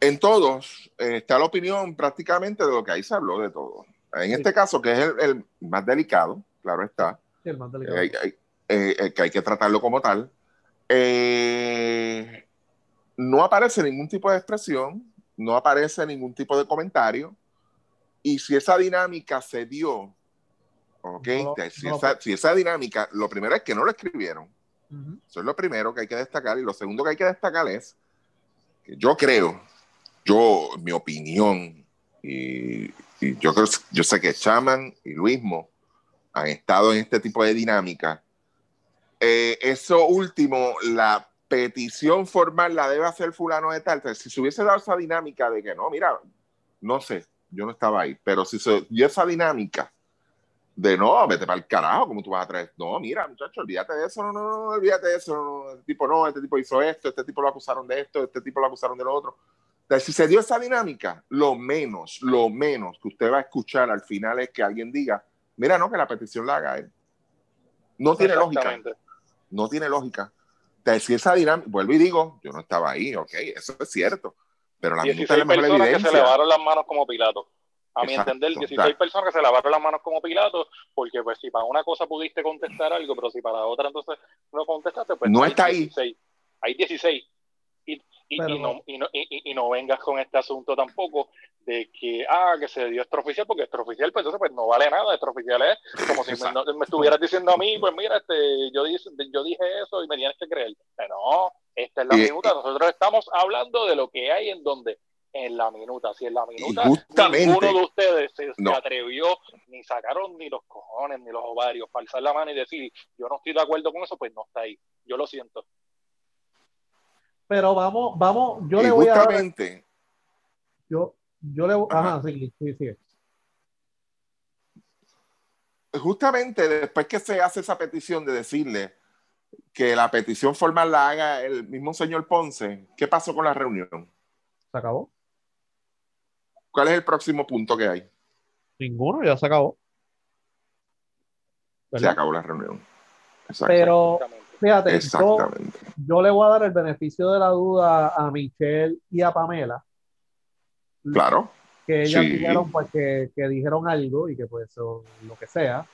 En todos eh, está la opinión prácticamente de lo que ahí se habló de todo. En este caso, que es el, más delicado, claro está. el más delicado. Eh, eh, que hay que tratarlo como tal eh, no aparece ningún tipo de expresión, no aparece ningún tipo de comentario. Y si esa dinámica se dio, ok, si, esa, dinámica, lo primero es que no lo escribieron. Eso es lo primero que hay que destacar. Y lo segundo que hay que destacar es que yo creo, yo, mi opinión, y, yo, creo, yo sé que Chaman y Luismo han estado en este tipo de dinámica eh, eso último, la petición formal la debe hacer fulano de tal. si se hubiese dado esa dinámica de que no, mira, no sé, yo no estaba ahí, pero si se dio esa dinámica de no, vete para el carajo, como tú vas a traer. No, mira, muchacho, olvídate de eso, no, no, no, olvídate de eso. No, este tipo no, este tipo hizo esto, este tipo lo acusaron de esto, este tipo lo acusaron de lo otro. si se dio esa dinámica, lo menos, lo menos que usted va a escuchar al final es que alguien diga, mira, no, que la petición la haga él. No tiene lógica no tiene lógica. Si esa dinámica, vuelvo y digo, yo no estaba ahí, ok, eso es cierto, pero la minuta es la mejor evidencia. que se lavaron las manos como Pilato. A mi entender, 16 personas que se lavaron las manos como Pilato, porque pues si para una cosa pudiste contestar algo, pero si para otra entonces no contestaste, pues no está ahí. Hay 16. Y, y, no, y, no, y, no, vengas con este asunto tampoco de que, ah, que se dio extraoficial, porque extraoficial, pues entonces pues no vale nada, extraoficial es como si me, estuvieras diciendo a mí, pues mira, este, yo, dije, yo dije eso y me tienes que creer. no, esta es la minuta, nosotros estamos hablando de lo que hay en donde, en la minuta, si en la minuta ninguno de ustedes se, atrevió, ni sacaron ni los cojones, ni los ovarios, para alzar la mano y decir, yo no estoy de acuerdo con eso, pues no está ahí, yo lo siento. Pero vamos, vamos, yo le voy a dar, yo, yo le ajá, sí, sí, sí. Justamente después que se hace esa petición de decirle que la petición formal la haga el mismo señor Ponce, ¿qué pasó con la reunión? Se acabó. ¿Cuál es el próximo punto que hay? Ninguno, ya se acabó. Se acabó la reunión. Exacto. Pero fíjate, yo, Exactamente. yo le voy a dar el beneficio de la duda a Michelle y a Pamela, Claro. que ellas Sí. dijeron pues que, que dijeron algo y que pues son lo que sea.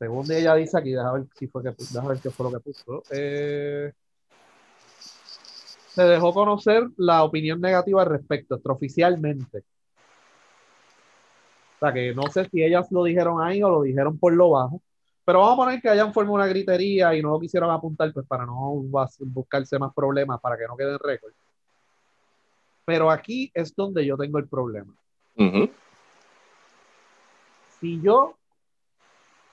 Según ella dice aquí, déjame ver si fue que ver qué fue lo que puso. Eh, se dejó conocer la opinión negativa al respecto, extraoficialmente. Sea que no sé si ellas lo dijeron ahí o lo dijeron por lo bajo. Pero vamos a poner que hayan formado una gritería y no lo quisieron apuntar, pues para no bus- buscarse más problemas, para que no queden récord. Pero aquí es donde yo tengo el problema. Ujú. Si yo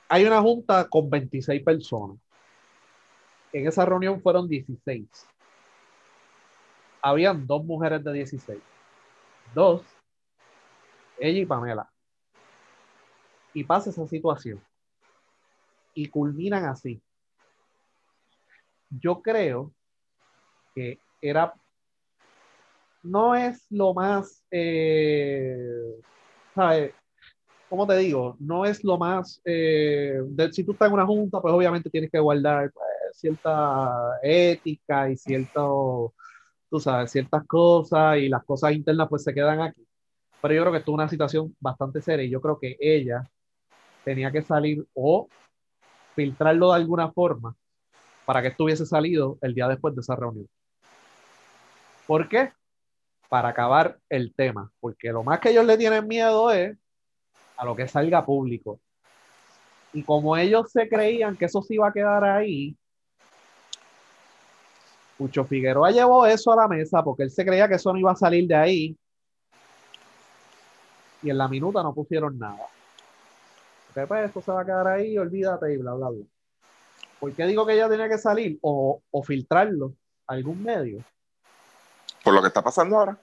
hay una junta con 26 personas, en esa reunión fueron 16. Habían dos mujeres de 16. Dos, ella y Pamela. Y pasa esa situación. Y culminan así. Yo creo que era, no es lo más, eh, ¿sabes? ¿cómo te digo? No es lo más, eh, si tú estás en una junta, pues obviamente tienes que guardar pues, cierta ética y cierto, tú sabes, ciertas cosas y las cosas internas pues se quedan aquí. Pero yo creo que esto es una situación bastante seria y yo creo que ella tenía que salir o filtrarlo de alguna forma para que esto hubiese salido el día después de esa reunión. ¿Por qué? Para acabar el tema, porque lo más que ellos le tienen miedo es a lo que salga público. Y como ellos se creían que eso se iba a quedar ahí, Pucho Figueroa llevó eso a la mesa porque él se creía que eso no iba a salir de ahí. Y en la minuta no pusieron nada. Porque pues esto se va a quedar ahí, olvídate y bla, bla, bla. ¿Por qué digo que ella tenía que salir o, o filtrarlo a algún medio? Por lo que está pasando ahora.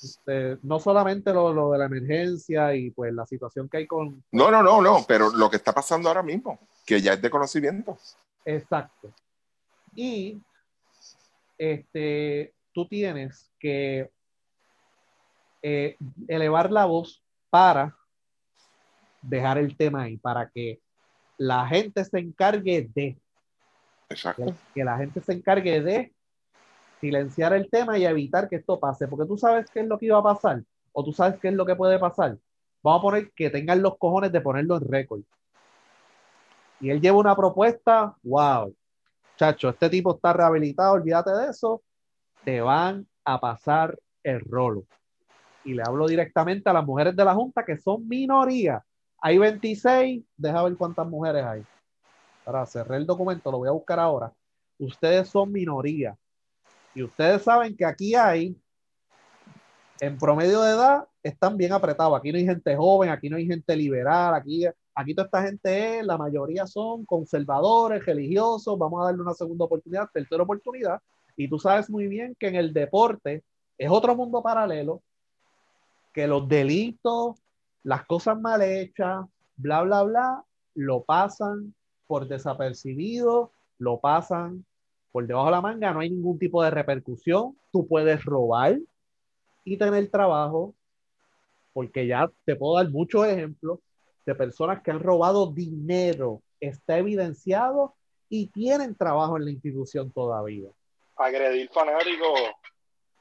Este, no solamente lo, lo de la emergencia y pues la situación que hay con, No, no, no, no, pero lo que está pasando ahora mismo, que ya es de conocimiento. Exacto. Y este, tú tienes que eh, elevar la voz para dejar el tema ahí, para que la gente se encargue de, Exacto. que la gente se encargue de silenciar el tema y evitar que esto pase, porque tú sabes qué es lo que iba a pasar, o tú sabes qué es lo que puede pasar. Vamos a poner que tengan los cojones de ponerlo en récord. Y él lleva una propuesta, wow, chacho, este tipo está rehabilitado, olvídate de eso, te van a pasar el rolo. Y le hablo directamente a las mujeres de la Junta que son minoría. Hay 26, deja ver cuántas mujeres hay. Para cerrar el documento, lo voy a buscar ahora. Ustedes son minoría. Y ustedes saben que aquí hay, en promedio de edad, están bien apretados. Aquí no hay gente joven, aquí no hay gente liberal, aquí, aquí toda esta gente es, la mayoría son conservadores, religiosos, vamos a darle una segunda oportunidad, tercera oportunidad. Y tú sabes muy bien que en el deporte es otro mundo paralelo, que los delitos, las cosas mal hechas, bla, bla, bla, lo pasan por desapercibido, lo pasan por debajo de la manga, no hay ningún tipo de repercusión, tú puedes robar y tener trabajo, porque ya te puedo dar muchos ejemplos de personas que han robado dinero, está evidenciado y tienen trabajo en la institución todavía. Agredir fanáticos.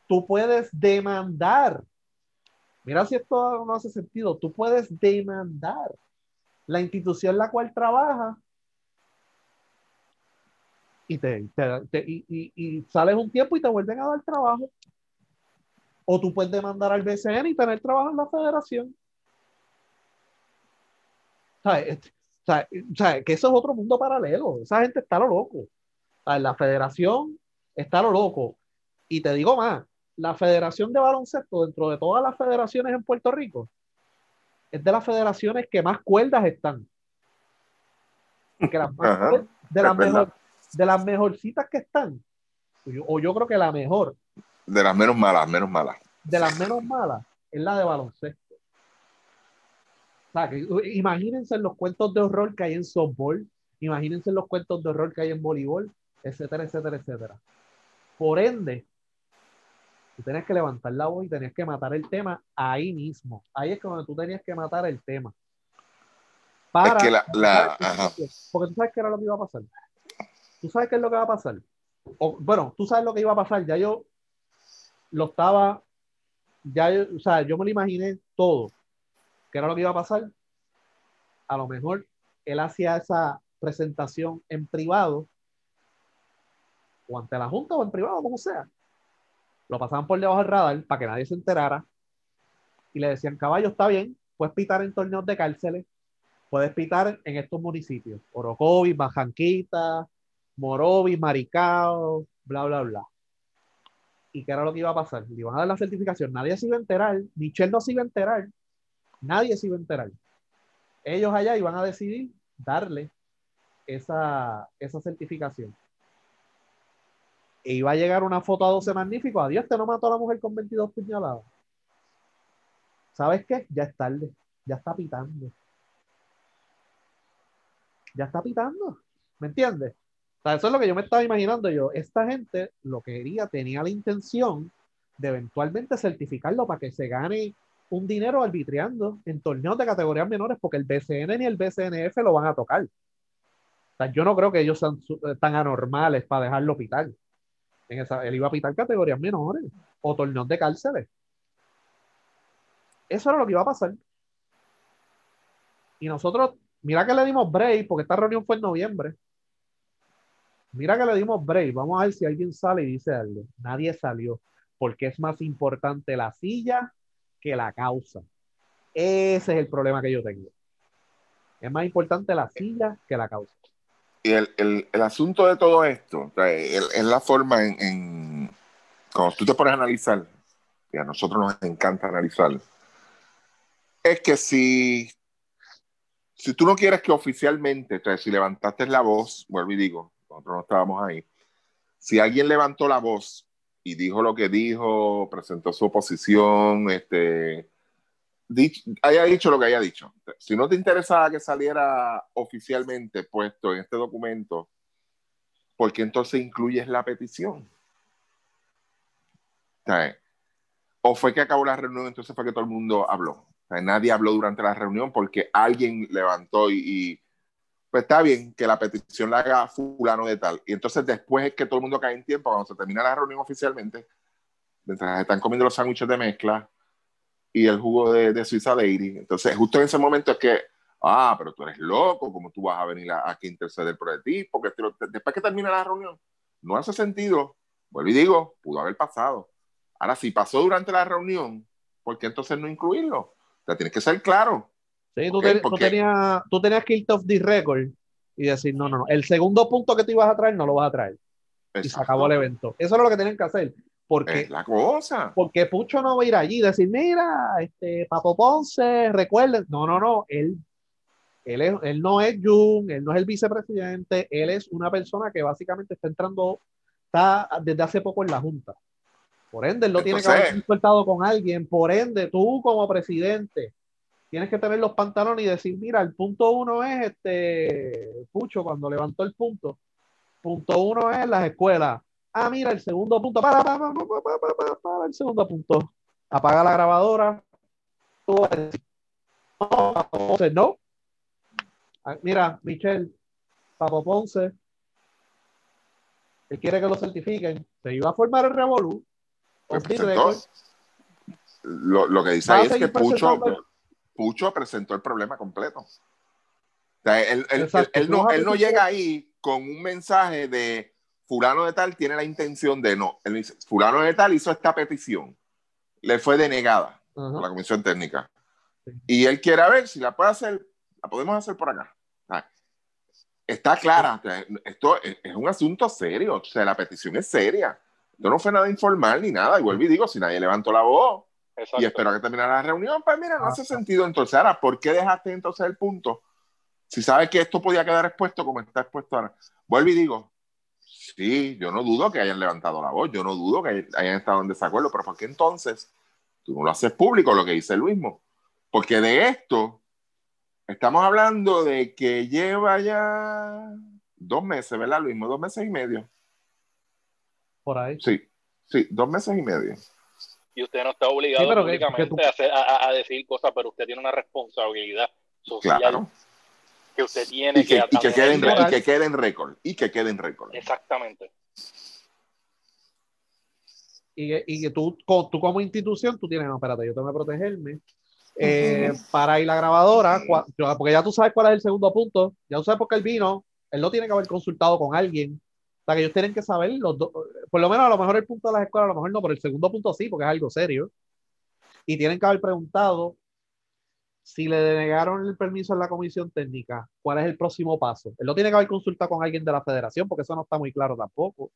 Tú puedes demandar. Mira si esto no hace sentido. Tú puedes demandar la institución en la cual trabaja y, te, y, y- y sales un tiempo y te vuelven a dar trabajo. O tú puedes demandar al BCN y tener trabajo en la federación. ¿Sabes? ¿Sabes? ¿Sabes? Que eso es otro mundo paralelo. Esa gente está lo loco. La federación está lo loco. Y te digo más, la federación de baloncesto, dentro de todas las federaciones en Puerto Rico, es de las federaciones que más cuerdas están. Que las más Ajá, de, las es verdad. mejor, de las mejorcitas que están, o yo, o yo creo que la mejor, De las menos malas, menos malas. de las menos malas, es la de baloncesto. O sea, que, imagínense los cuentos de horror que hay en softball, imagínense los cuentos de horror que hay en voleibol, etcétera, etcétera, etcétera. Por ende, Tú tenías que levantar la voz y tenías que matar el tema ahí mismo. Ahí es cuando tú tenías que matar el tema. Para, que la, Porque tú sabes qué era lo que iba a pasar. Tú sabes qué es lo que va a pasar. O, bueno, tú sabes lo que iba a pasar. Ya yo lo estaba, ya, o sea, yo me lo imaginé todo. ¿Qué era lo que iba a pasar? A lo mejor él hacía esa presentación en privado o ante la Junta o en privado, como sea. Lo pasaban por debajo del radar para que nadie se enterara y le decían, caballo, está bien, puedes pitar en torneos de cárceles, puedes pitar en estos municipios, Orocovis, Bajanquita, Morovis, Maricao, bla, bla, bla. ¿Y qué era lo que iba a pasar? Le iban a dar la certificación, nadie se iba a enterar, Michelle no se iba a enterar, nadie se iba a enterar. Ellos allá iban a decidir darle esa, esa certificación e iba a llegar una foto a 12 magnífico. Adiós, te no mató a la mujer con 22 puñaladas. ¿Sabes qué? Ya es tarde. Ya está pitando. Ya está pitando. ¿Me entiendes? eso es lo que yo me estaba imaginando yo. Esta gente lo quería, tenía la intención de eventualmente certificarlo para que se gane un dinero arbitriando en torneos de categorías menores porque el BCN ni el BCNF lo van a tocar. O sea, yo no creo que ellos sean tan anormales para dejarlo pitar. En esa, él iba a pitar categorías menores o torneos de cárceles. Eso era lo que iba a pasar. Y nosotros, mira que le dimos break, porque esta reunión fue en noviembre. Mira que le dimos break. Vamos a ver si alguien sale y dice algo. Nadie salió, porque es más importante la silla que la causa. Ese es el problema que yo tengo. Es más importante la silla que la causa. El, el, el, asunto de todo esto es la forma en, en, cuando tú te pones a analizar, y a nosotros nos encanta analizar, es que si, si tú no quieres que oficialmente, si levantaste la voz, vuelvo y digo, nosotros no estábamos ahí, si alguien levantó la voz y dijo lo que dijo, presentó su oposición, este, haya dicho lo que haya dicho. Si no te interesaba que saliera oficialmente puesto en este documento, ¿por qué entonces incluyes la petición? O fue que acabó la reunión, entonces fue que todo el mundo habló. nadie habló durante la reunión porque alguien levantó y, pues está bien que la petición la haga fulano de tal. Y entonces después es que todo el mundo cae en tiempo, cuando se termina la reunión oficialmente, mientras están comiendo los sándwiches de mezcla, y el jugo de, de Suiza Lady. Entonces, justo en ese momento es que, ah, pero tú eres loco, ¿cómo tú vas a venir a, aquí a interceder por ti? Porque después que termina la reunión, no hace sentido. Vuelvo y digo, pudo haber pasado. Ahora, si pasó durante la reunión, ¿por qué entonces no incluirlo? O sea, tienes que ser claro. Sí, tú, tenías, tú tenías que ir off the record y decir, no, no, no, el segundo punto que te ibas a traer no lo vas a traer. Y se acabó el evento. Eso es lo que tienen que hacer. Porque, la cosa. Porque Pucho no va a ir allí y decir, mira, este Papo Ponce, recuerden. No, no, no. Él, él, es, él no es Jun, él no es el vicepresidente, él es una persona que básicamente está entrando, está desde hace poco en la Junta. Por ende, él lo tiene que haber consultado con alguien. Por ende, tú como presidente tienes que tener los pantalones y decir, mira, el punto uno es este Pucho cuando levantó el punto. Punto uno es las escuelas Ah, mira, el segundo punto. Para, para, para, para, para, el segundo punto. Apaga la grabadora. No, no. Ah, mira, Michelle, Papo Ponce, él quiere que lo certifiquen. Se iba a formar el Revolú. Pues lo, lo, que dice ahí es que Pucho, Pucho presentó el problema completo. O sea, él, él, él, no, él no llega ahí con un mensaje de fulano de tal tiene la intención de no. fulano de tal hizo esta petición. Le fue denegada por la comisión técnica. Y él quiere ver si la puede hacer, la podemos hacer por acá. Está clara, esto es, un asunto serio, o sea, la petición es seria. Esto no fue nada informal ni nada. Y vuelvo y digo, si nadie levantó la voz y espero que termine la reunión, pues mira, no hace sentido. Entonces, ahora, ¿por qué dejaste entonces el punto? Si sabes que esto podía quedar expuesto como está expuesto ahora. Vuelvo y digo, Sí, yo no dudo que hayan levantado la voz, yo no dudo que hayan estado en desacuerdo, pero ¿por qué entonces tú no lo haces público lo que dice el mismo? Porque de esto estamos hablando de que lleva ya dos meses, ¿verdad, Luismo? Dos meses y medio. Por ahí. Sí, sí, dos meses y medio. y usted no está obligado públicamente a, decir cosas, pero usted tiene una responsabilidad social que usted tiene y que, y que, quede en, y que quede en récord y que quede en récord. Exactamente. Y, y que tú, tú como institución, tú tienes, no, espérate, yo tengo que protegerme. Eh, para ir la grabadora, porque ya tú sabes cuál es el segundo punto, ya tú sabes por qué él vino, él no tiene que haber consultado con alguien, o sea que ellos tienen que saber, los por lo menos a lo mejor el punto de las escuelas, a lo mejor no, pero el segundo punto sí, porque es algo serio, y tienen que haber preguntado si le denegaron el permiso en la comisión técnica, ¿cuál es el próximo paso? Él no tiene que haber consultado con alguien de la federación, porque eso no está muy claro tampoco.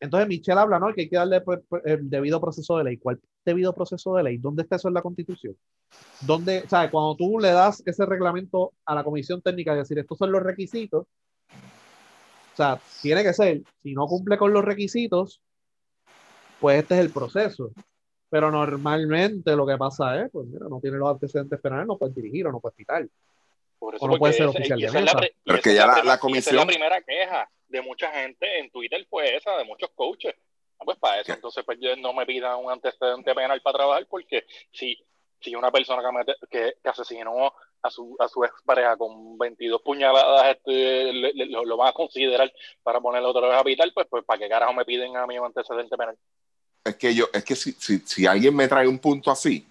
Entonces Michelle habla, ¿no? Que hay que darle pues, pues, el debido proceso de ley. ¿Cuál debido proceso de ley? ¿Dónde está eso en la Constitución? ¿Dónde, o sea, cuando tú le das ese reglamento a la comisión técnica de decir, estos son los requisitos, o sea, tiene que ser, si no cumple con los requisitos, pues este es el proceso. Pero normalmente lo que pasa es, pues mira, no tiene los antecedentes penales, no puede dirigir o no puede quitar. o no puede ser oficial de mesa. Pero que ya la, comisión... la primera queja de mucha gente en Twitter fue esa, de muchos coaches. Ah, pues para eso, entonces pues no me pidan un antecedente penal para trabajar, porque si, si una persona que, que, asesinó a su, a su expareja con 22 puñaladas este, lo, lo, van a considerar para ponerlo otra vez a vital, pues, pues para qué carajo me piden a mí un antecedente penal. Es que yo, es que si, si, si alguien me trae un punto así,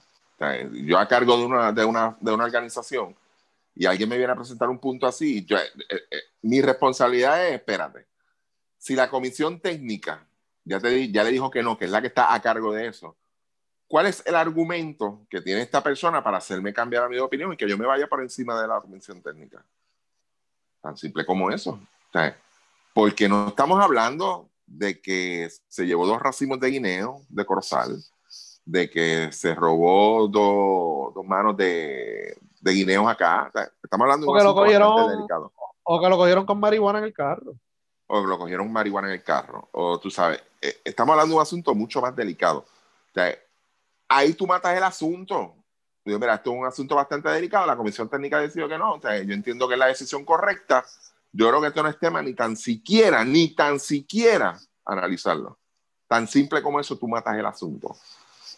yo a cargo de una, de una, de una organización, y alguien me viene a presentar un punto así, eh, eh, mi responsabilidad es, espérate, si la comisión técnica ya, te, ya le dijo que no, que es la que está a cargo de eso, ¿cuál es el argumento que tiene esta persona para hacerme cambiar mi opinión y que yo me vaya por encima de la comisión técnica? Tan simple como eso. porque no estamos hablando de que se llevó dos racimos de guineo de Corozal, de que se robó dos, dos manos de, de guineos acá. estamos hablando de un asunto bastante delicado. O que lo cogieron con marihuana en el carro. O que lo cogieron marihuana en el carro. O tú sabes, eh, estamos hablando de un asunto mucho más delicado. ahí tú matas el asunto. Yo, mira, esto es un asunto bastante delicado. La comisión técnica ha decidido que no. yo entiendo que es la decisión correcta. Yo creo que esto no es tema ni tan siquiera, ni tan siquiera analizarlo. Tan simple como eso, tú matas el asunto.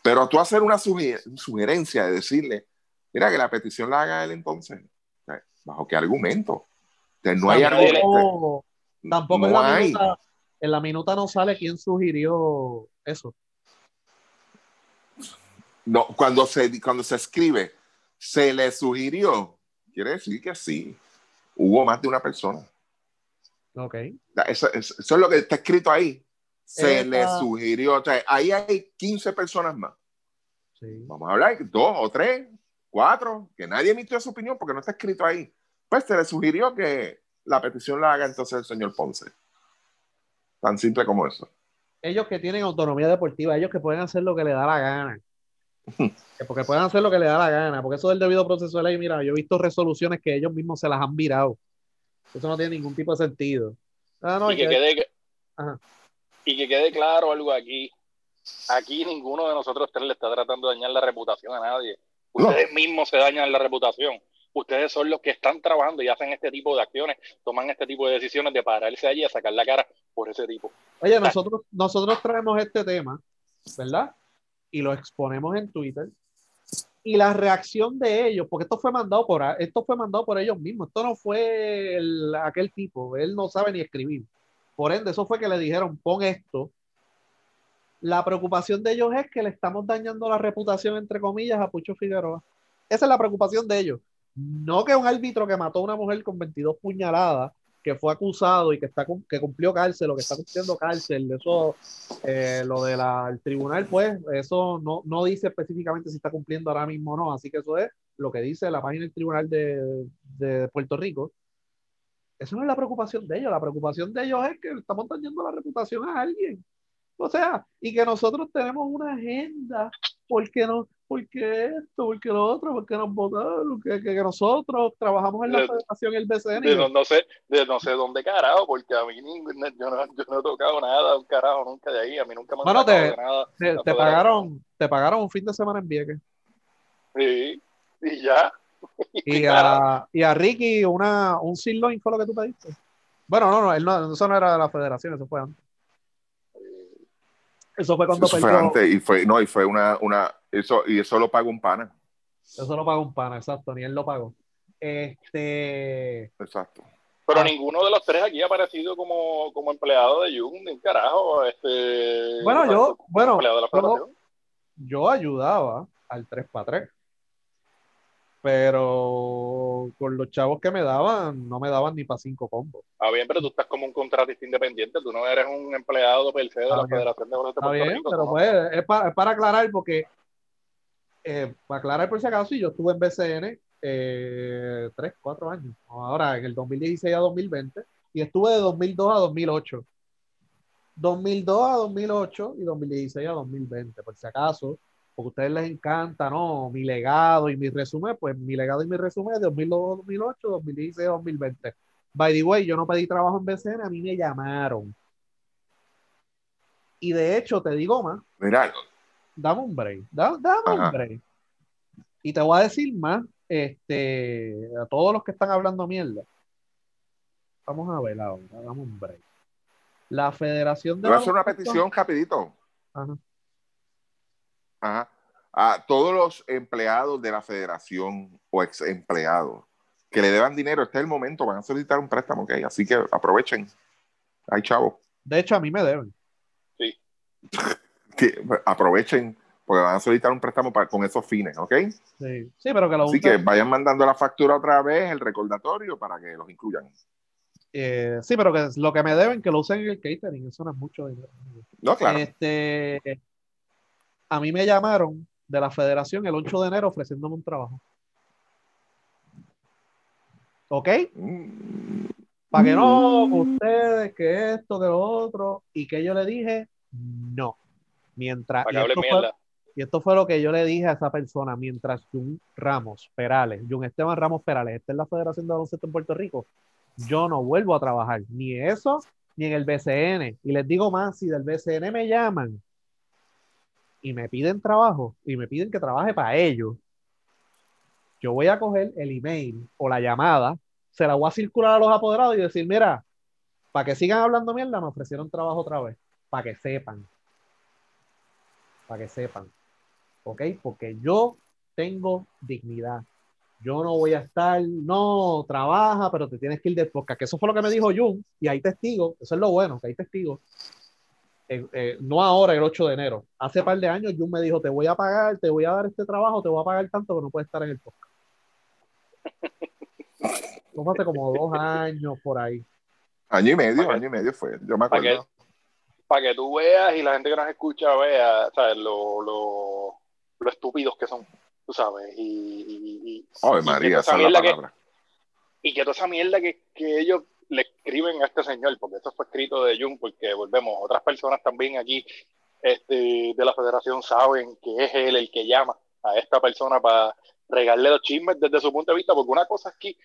Pero tú hacer una sugerencia de decirle, Mira, que la petición la haga él entonces. ¿Bajo qué argumento? no hay argumento. Tampoco en, la Minuta, en la minuta no sale quién sugirió eso. No, cuando se, cuando se escribe, se le sugirió, quiere decir que sí, hubo más de una persona. Ok. Eso, es lo que está escrito ahí. Se le sugirió, o sea, ahí hay 15 personas más. Sí. Vamos a hablar, dos o tres, cuatro, que nadie emitió su opinión porque no está escrito ahí. Pues se le sugirió que la petición la haga entonces el señor Ponce. Tan simple como eso. Ellos que tienen autonomía deportiva, ellos que pueden hacer lo que le da la gana. Porque pueden hacer lo que le da la gana, porque eso del debido proceso de ley, mira, yo he visto resoluciones que ellos mismos se las han virado. Eso no tiene ningún tipo de sentido. Ah, y, que quede, y que quede claro algo aquí. Aquí ninguno de nosotros tres le está tratando de dañar la reputación a nadie. Ustedes mismos se dañan la reputación. Ustedes son los que están trabajando y hacen este tipo de acciones, toman este tipo de decisiones de pararse allí a sacar la cara por ese tipo. Oye, nosotros, nosotros traemos este tema, ¿verdad? Y lo exponemos en Twitter. Y la reacción de ellos, porque esto fue mandado por esto fue mandado por ellos mismos, esto no fue aquel tipo, él no sabe ni escribir. Por ende, eso fue que le dijeron, pon esto, la preocupación de ellos es que le estamos dañando la reputación, entre comillas, a Pucho Figueroa. Esa es la preocupación de ellos. No que un árbitro que mató a una mujer con 22 puñaladas, que fue acusado y que, está, que cumplió cárcel o que está cumpliendo cárcel, eso, eh, lo del tribunal, pues, eso no, no dice específicamente si está cumpliendo ahora mismo o no. Así que eso es lo que dice la página del tribunal de, de Puerto Rico. Eso no es la preocupación de ellos. La preocupación de ellos es que estamos dañando la reputación a alguien. O sea, y que nosotros tenemos una agenda, porque no, porque esto, porque lo otro, porque nos votaron, que, que, nosotros trabajamos en la federación el BCN. De, no, sé, de no sé dónde carajo, porque a mí yo, no, yo no he tocado nada, un carajo nunca de ahí, a mí nunca me han te, nada. Te, te pagaron, te pagaron un fin de semana en Vieques. Sí, y ya. Y a, y a Ricky una, un sirloin fue lo que tú pediste. Bueno, no, no, él no, eso no era de la federación, eso fue antes. Eso fue cuando Eso fue antes y fue, no, y fue una, una, eso, y eso lo pagó un pana. Eso lo pagó un pana, exacto, ni él lo pagó. Este, Exacto. Pero Ah. ninguno de los tres aquí ha aparecido como, como empleado de Jung, ni un carajo. Este, Bueno, yo- bueno, empleado de la yo- federación. yo ayudaba al 3x3, pero con los chavos que me daban, no me daban ni para cinco combos. Ah, bien, pero tú estás como un contratista independiente, tú no eres un empleado per se de la bien. Federación de Baloncesto de Puerto bien, Rico. pero ¿no? pues es para, es para aclarar porque, eh, para aclarar por si acaso, yo estuve en BCN eh, 3, 4 años, ahora en el 2016 a 2020, y estuve de 2002 a 2008. 2002 a 2008 y 2016 a 2020, por si acaso, porque a ustedes les encanta, ¿no? Mi legado y mi resumen, pues mi legado y mi resumen es de 2002 a 2008, 2016 a 2020. By the way, yo no pedí trabajo en BCN, a mí me llamaron. Y de hecho, te digo más, Mira, dame un break, da- dame Ajá. un break. Y te voy a decir más, este, a todos los que están hablando mierda. Vamos a ver ahora, dame un break. La Federación de voy a hacer una petición rapidito. Ajá. Ajá. A todos los empleados de la federación o ex empleados que le deban dinero, este es el momento, van a solicitar un préstamo, ¿ok? Así que aprovechen. Ay, chavo, De hecho, a mí me deben. que aprovechen porque van a solicitar un préstamo para, con esos fines, ¿ok? Sí, sí pero que lo Así que vayan mandando la factura otra vez, el recordatorio, para que los incluyan. eh, sí, pero que lo que me deben, que lo usen en el catering, eso no es mucho dinero. No, claro. Este, a mí me llamaron de la federación el 8 de enero ofreciéndome un trabajo. ¿Ok? Mm, Para que no, que ustedes, que esto, que lo otro, y que yo le dije, no. Mientras, y esto, fue, y esto fue lo que yo le dije a esa persona, mientras Jun Ramos Perales, Jun Esteban Ramos Perales, esté en la Federación de Baloncesto en Puerto Rico, yo no vuelvo a trabajar, ni eso, ni en el BCN. Y les digo más, si del BCN me llaman y me piden trabajo, y me piden que trabaje para ellos, yo voy a coger el email o la llamada, se la voy a circular a los apoderados y decir, mira, para que sigan hablando mierda, me ofrecieron trabajo otra vez, para que sepan, para que sepan, ¿ok? Porque yo tengo dignidad. Yo no voy a estar, no, trabaja, pero te tienes que ir de podcast, que eso fue lo que me dijo Jun, y hay testigos, eso es lo bueno, que hay testigos. Eh, eh, no ahora, el 8 de enero. Hace par de años Jun me dijo, te voy a pagar, te voy a dar este trabajo, te voy a pagar tanto que no puedes estar en el podcast. Hace como dos años por ahí. Año y medio, año y medio fue. Yo me Para que, acuerdo. Para que tú veas y la gente que nos escucha vea, ¿sabes? Lo, lo, lo estúpidos que son, tú sabes. Y, y, y- Ay, María, esa es la mierda que- palabra. y que toda esa mierda que, que ellos le escriben a este señor, porque eso fue escrito de Jung, porque volvemos, otras personas también aquí este, de la federación saben que es él el que llama a esta persona para regalarle los chismes desde su punto de vista, porque una cosa es que,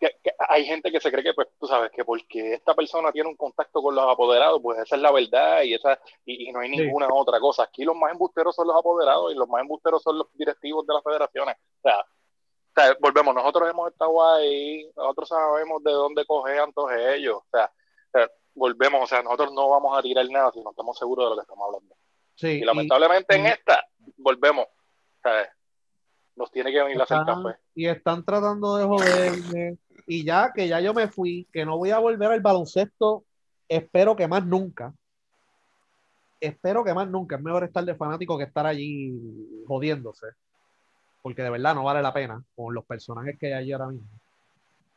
que- que hay gente que se cree que, pues, tú sabes, que porque esta persona tiene un contacto con los apoderados, pues esa es la verdad y esa y, y no hay Sí. ninguna otra cosa. Aquí los más embusteros son los apoderados y los más embusteros son los directivos de las federaciones. O sea, o sea, volvemos, nosotros hemos estado ahí, nosotros sabemos de dónde cojean todos ellos. O sea, o sea, volvemos, o sea, nosotros no vamos a tirar nada si no estamos seguros de lo que estamos hablando. Sí, Y y- lamentablemente en esta, volvemos, o sea, nos tiene que venir a hacer están, café. y están tratando de joderme. Y ya que ya yo me fui, que no voy a volver al baloncesto, espero que más nunca. Espero que más nunca. Es mejor estar de fanático que estar allí jodiéndose. Porque de verdad no vale la pena con los personajes que hay allí ahora mismo.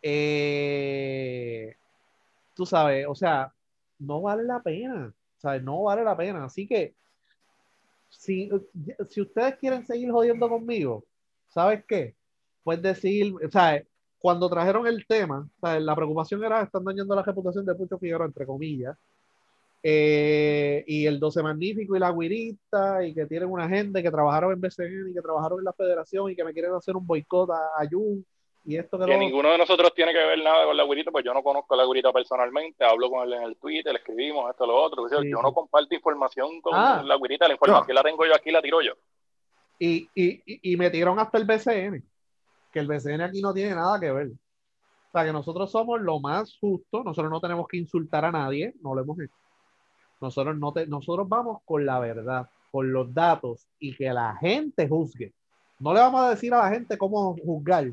Eh, tú sabes, o sea, no vale la pena. O sea, no vale la pena. Así que, si, si ustedes quieren seguir jodiendo conmigo, ¿sabes qué? Puedes decir, o sea, cuando trajeron el tema, o sea, la preocupación era, están dañando la reputación de Pucho Figueroa, entre comillas, eh, y el 12 Magnífico y la Guirita, y que tienen una gente que trabajaron en BCN y que trabajaron en la federación y que me quieren hacer un boicot a, a Jun y esto que Que lo ninguno de nosotros tiene que ver nada con la gurita, pues yo no conozco a la gurita personalmente, hablo con él en el Twitter, le escribimos esto, lo otro. Sí, yo no comparto información con Ah. la gurita, la información la tengo yo aquí, la tiro yo. y, y, y- y metieron hasta el BCN, que el BCN aquí no tiene nada que ver. O sea, que nosotros somos lo más justo, nosotros no tenemos que insultar a nadie, no lo hemos hecho. Nosotros, no te, nosotros vamos con la verdad, con los datos y que la gente juzgue. No le vamos a decir a la gente cómo juzgar.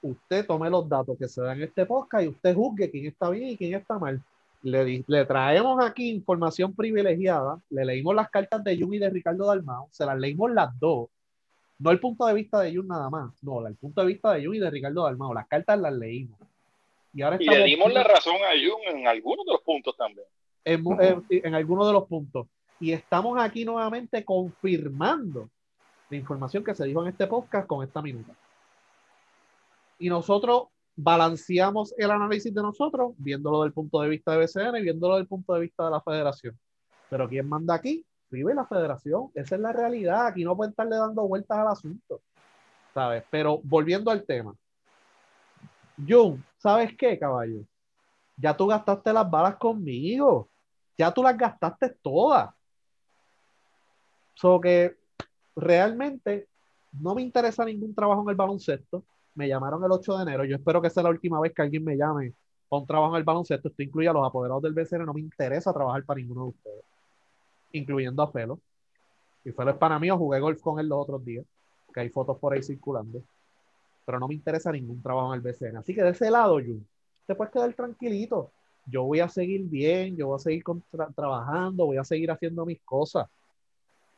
Usted tome los datos que se dan en este podcast y usted juzgue quién está bien y quién está mal. Le, le traemos aquí información privilegiada, le leímos las cartas de Jung y de Ricardo Dalmao, se las leímos las dos. No el punto de vista de Jung nada más, no, el punto de vista de Jung y de Ricardo Dalmao. Las cartas las leímos. Y, ahora y le dimos la razón a Jung en algunos de los puntos también. En, en, en algunos de los puntos. Y estamos aquí nuevamente confirmando la información que se dijo en este podcast con esta minuta. Y nosotros balanceamos el análisis de nosotros, viéndolo del punto de vista de BCN y viéndolo del punto de vista de la federación. Pero ¿quién manda aquí? Vive la federación. Esa es la realidad. Aquí no pueden estarle dando vueltas al asunto. ¿Sabes? Pero volviendo al tema. Jun, ¿sabes qué, caballo? Ya tú gastaste las balas conmigo. Ya tú las gastaste todas. So que realmente no me interesa ningún trabajo en el baloncesto. Me llamaron el 8 de enero. Yo espero que sea la última vez que alguien me llame para un trabajo en el baloncesto. Esto incluye a los apoderados del BCN. No me interesa trabajar para ninguno de ustedes, incluyendo a Felo. Y Felo es para mí. Jugué golf con él los otros días, que hay fotos por ahí circulando. Pero no me interesa ningún trabajo en el BCN. Así que de ese lado, Jun, te puedes quedar tranquilito. Yo voy a seguir bien, yo voy a seguir trabajando, voy a seguir haciendo mis cosas.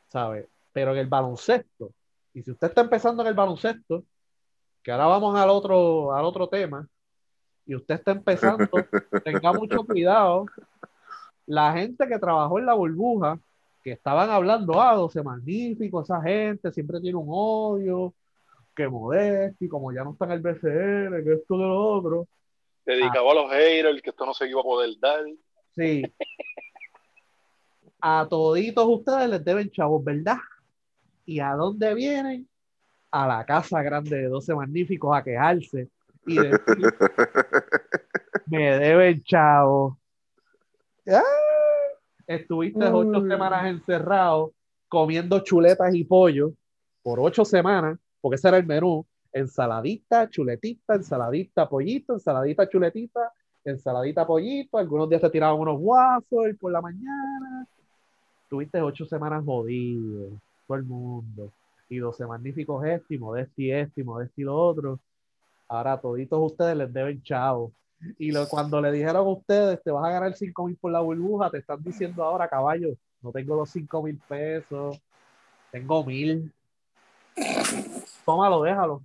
¿Sabes? pero en el baloncesto, y si usted está empezando en el baloncesto, que ahora vamos al otro, al otro tema, y usted está empezando, tenga mucho cuidado. La gente que trabajó en la burbuja, que estaban hablando, ah, 12 magnífico, esa gente siempre tiene un odio, que modesto, y como ya no está en el BCR, que esto de lo otro. Dedicado a los haters, que esto no se iba a poder dar. Sí. A toditos ustedes les deben chavos, ¿verdad? ¿Y a dónde vienen? A la casa grande de 12 magníficos a quejarse y decir, me deben chavo. ¡Ah! Estuviste ocho semanas encerrado comiendo chuletas y pollo por ocho semanas, porque ese era el menú. Ensaladita, chuletita, ensaladita, pollito, ensaladita, chuletita, ensaladita, pollito. Algunos días te tiraban unos waffles por la mañana. Tuviste ocho semanas jodido todo el mundo. Y 12 magníficos esto, y Modesti esto, y Modesti lo otro. Ahora toditos ustedes les deben chavo. Y lo, cuando le dijeron a ustedes, te vas a ganar 5 mil por la burbuja, te están diciendo ahora, caballo, no tengo los 5 mil pesos, tengo mil. Tómalo, déjalo.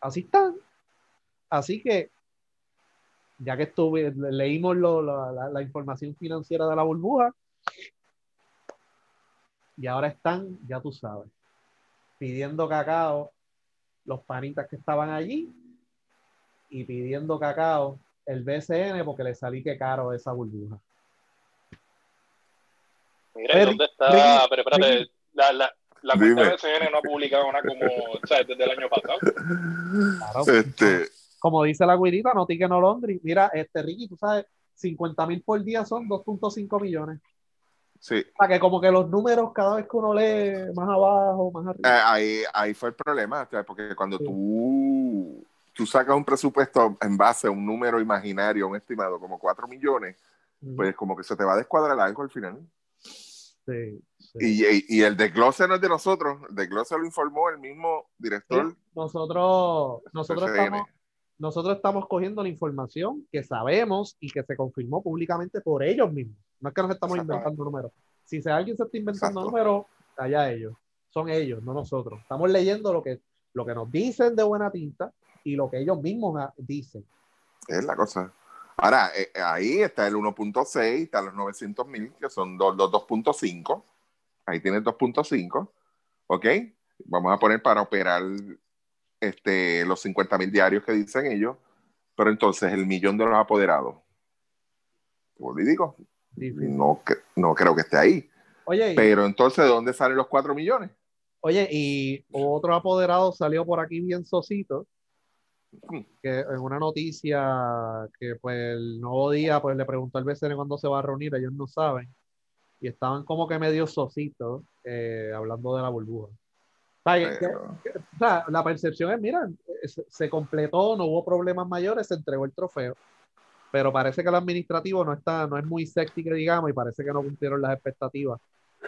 Así están. Así que, ya que estuve, leímos lo, la, la información financiera de la burbuja, y ahora están, ya tú sabes, pidiendo cacao los panitas que estaban allí y pidiendo cacao el BCN porque le salí que caro esa burbuja. Mira, ¿dónde está? Pero espérate, la, la, la cuenta de BCN no ha publicado nada como, o sea, desde el año pasado. Claro, este... Como dice la guirita, no tique no Londres. Mira, este Ricky, tú sabes, 50 mil por día son 2.5 millones. Sí. O sea, que como que los números cada vez que uno lee más abajo, más arriba. Eh, ahí, ahí fue el problema, porque cuando tú, tú sacas un presupuesto en base a un número imaginario, un estimado como 4 millones, pues como que se te va a descuadrar algo al final. Sí, Y, y, el desglose no es de nosotros, el desglose lo informó el mismo director. Nosotros, nosotros estamos, nosotros estamos cogiendo la información que sabemos y que se confirmó públicamente por ellos mismos. No es que nos estamos inventando números. Si alguien se está inventando números, allá ellos. Son ellos, no nosotros. Estamos leyendo lo que, lo que nos dicen de buena tinta y lo que ellos mismos dicen. Es la cosa. Ahora, eh, ahí está el 1.6, está los 900 mil, que son los 2.5. Ahí tienes 2.5. ¿Ok? Vamos a poner para operar este, los 50 mil diarios que dicen ellos. Pero entonces, el millón de los apoderados. Le digo, no, no creo que esté ahí. Oye, Pero entonces, ¿de dónde salen los 4 millones? Oye, y otro apoderado salió por aquí bien sosito, mm. Que en una noticia que pues el nuevo día pues le preguntó al BCN cuándo se va a reunir, ellos no saben, y estaban como que medio sositos eh, hablando de la burbuja. la percepción es, mira, se completó, no hubo problemas mayores, se entregó el trofeo. pero parece que el administrativo no está, no es muy sexy que digamos, y parece que no cumplieron las expectativas.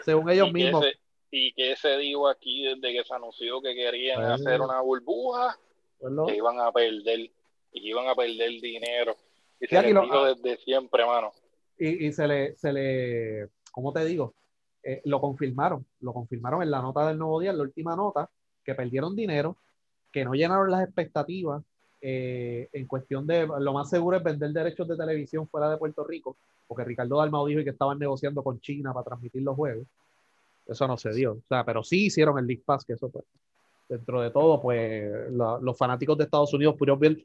Según ellos y mismos. Que y que se dijo aquí desde que se anunció que querían Pues- hacer una burbuja, que iban a perder, y que iban a perder dinero. Y Y se les lo- dijo desde siempre, mano. y, y se le, se le, ¿cómo te digo? Eh, lo confirmaron, lo confirmaron en la nota del nuevo día, en la última nota, que perdieron dinero, que no llenaron las expectativas eh, en cuestión de, lo más seguro es vender derechos de televisión fuera de Puerto Rico, porque Ricardo Dalmau dijo que estaban negociando con China para transmitir los juegos. Eso no se dio, o sea, pero sí hicieron el League Pass, que eso pues, dentro de todo, pues la- los fanáticos de Estados Unidos pudieron ver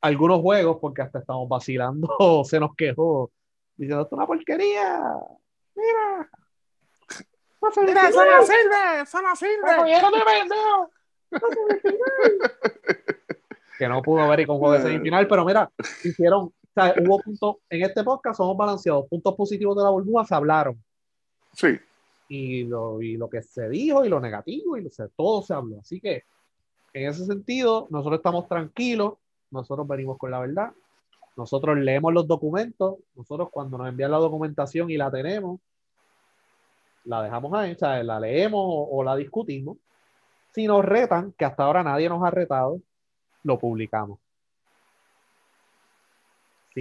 algunos juegos porque hasta estamos vacilando, se nos quejó diciendo, esto es una porquería. Mira. No se Mira, eso no sirve, eso no sirve. ¡Cogieron de pendejo! no se ve final". Que no pudo ver y con juego de semifinal, pero mira, hicieron, o sea, hubo puntos, en este podcast somos balanceados, puntos positivos de la burbuja se hablaron. Sí. Y lo, y lo que se dijo y lo negativo y lo, todo se habló. Así que en ese sentido, nosotros estamos tranquilos, nosotros venimos con la verdad, nosotros leemos los documentos, nosotros cuando nos envían la documentación y la tenemos, la dejamos ahí, o sea, la leemos o, o la discutimos. Si nos retan, que hasta ahora nadie nos ha retado, lo publicamos.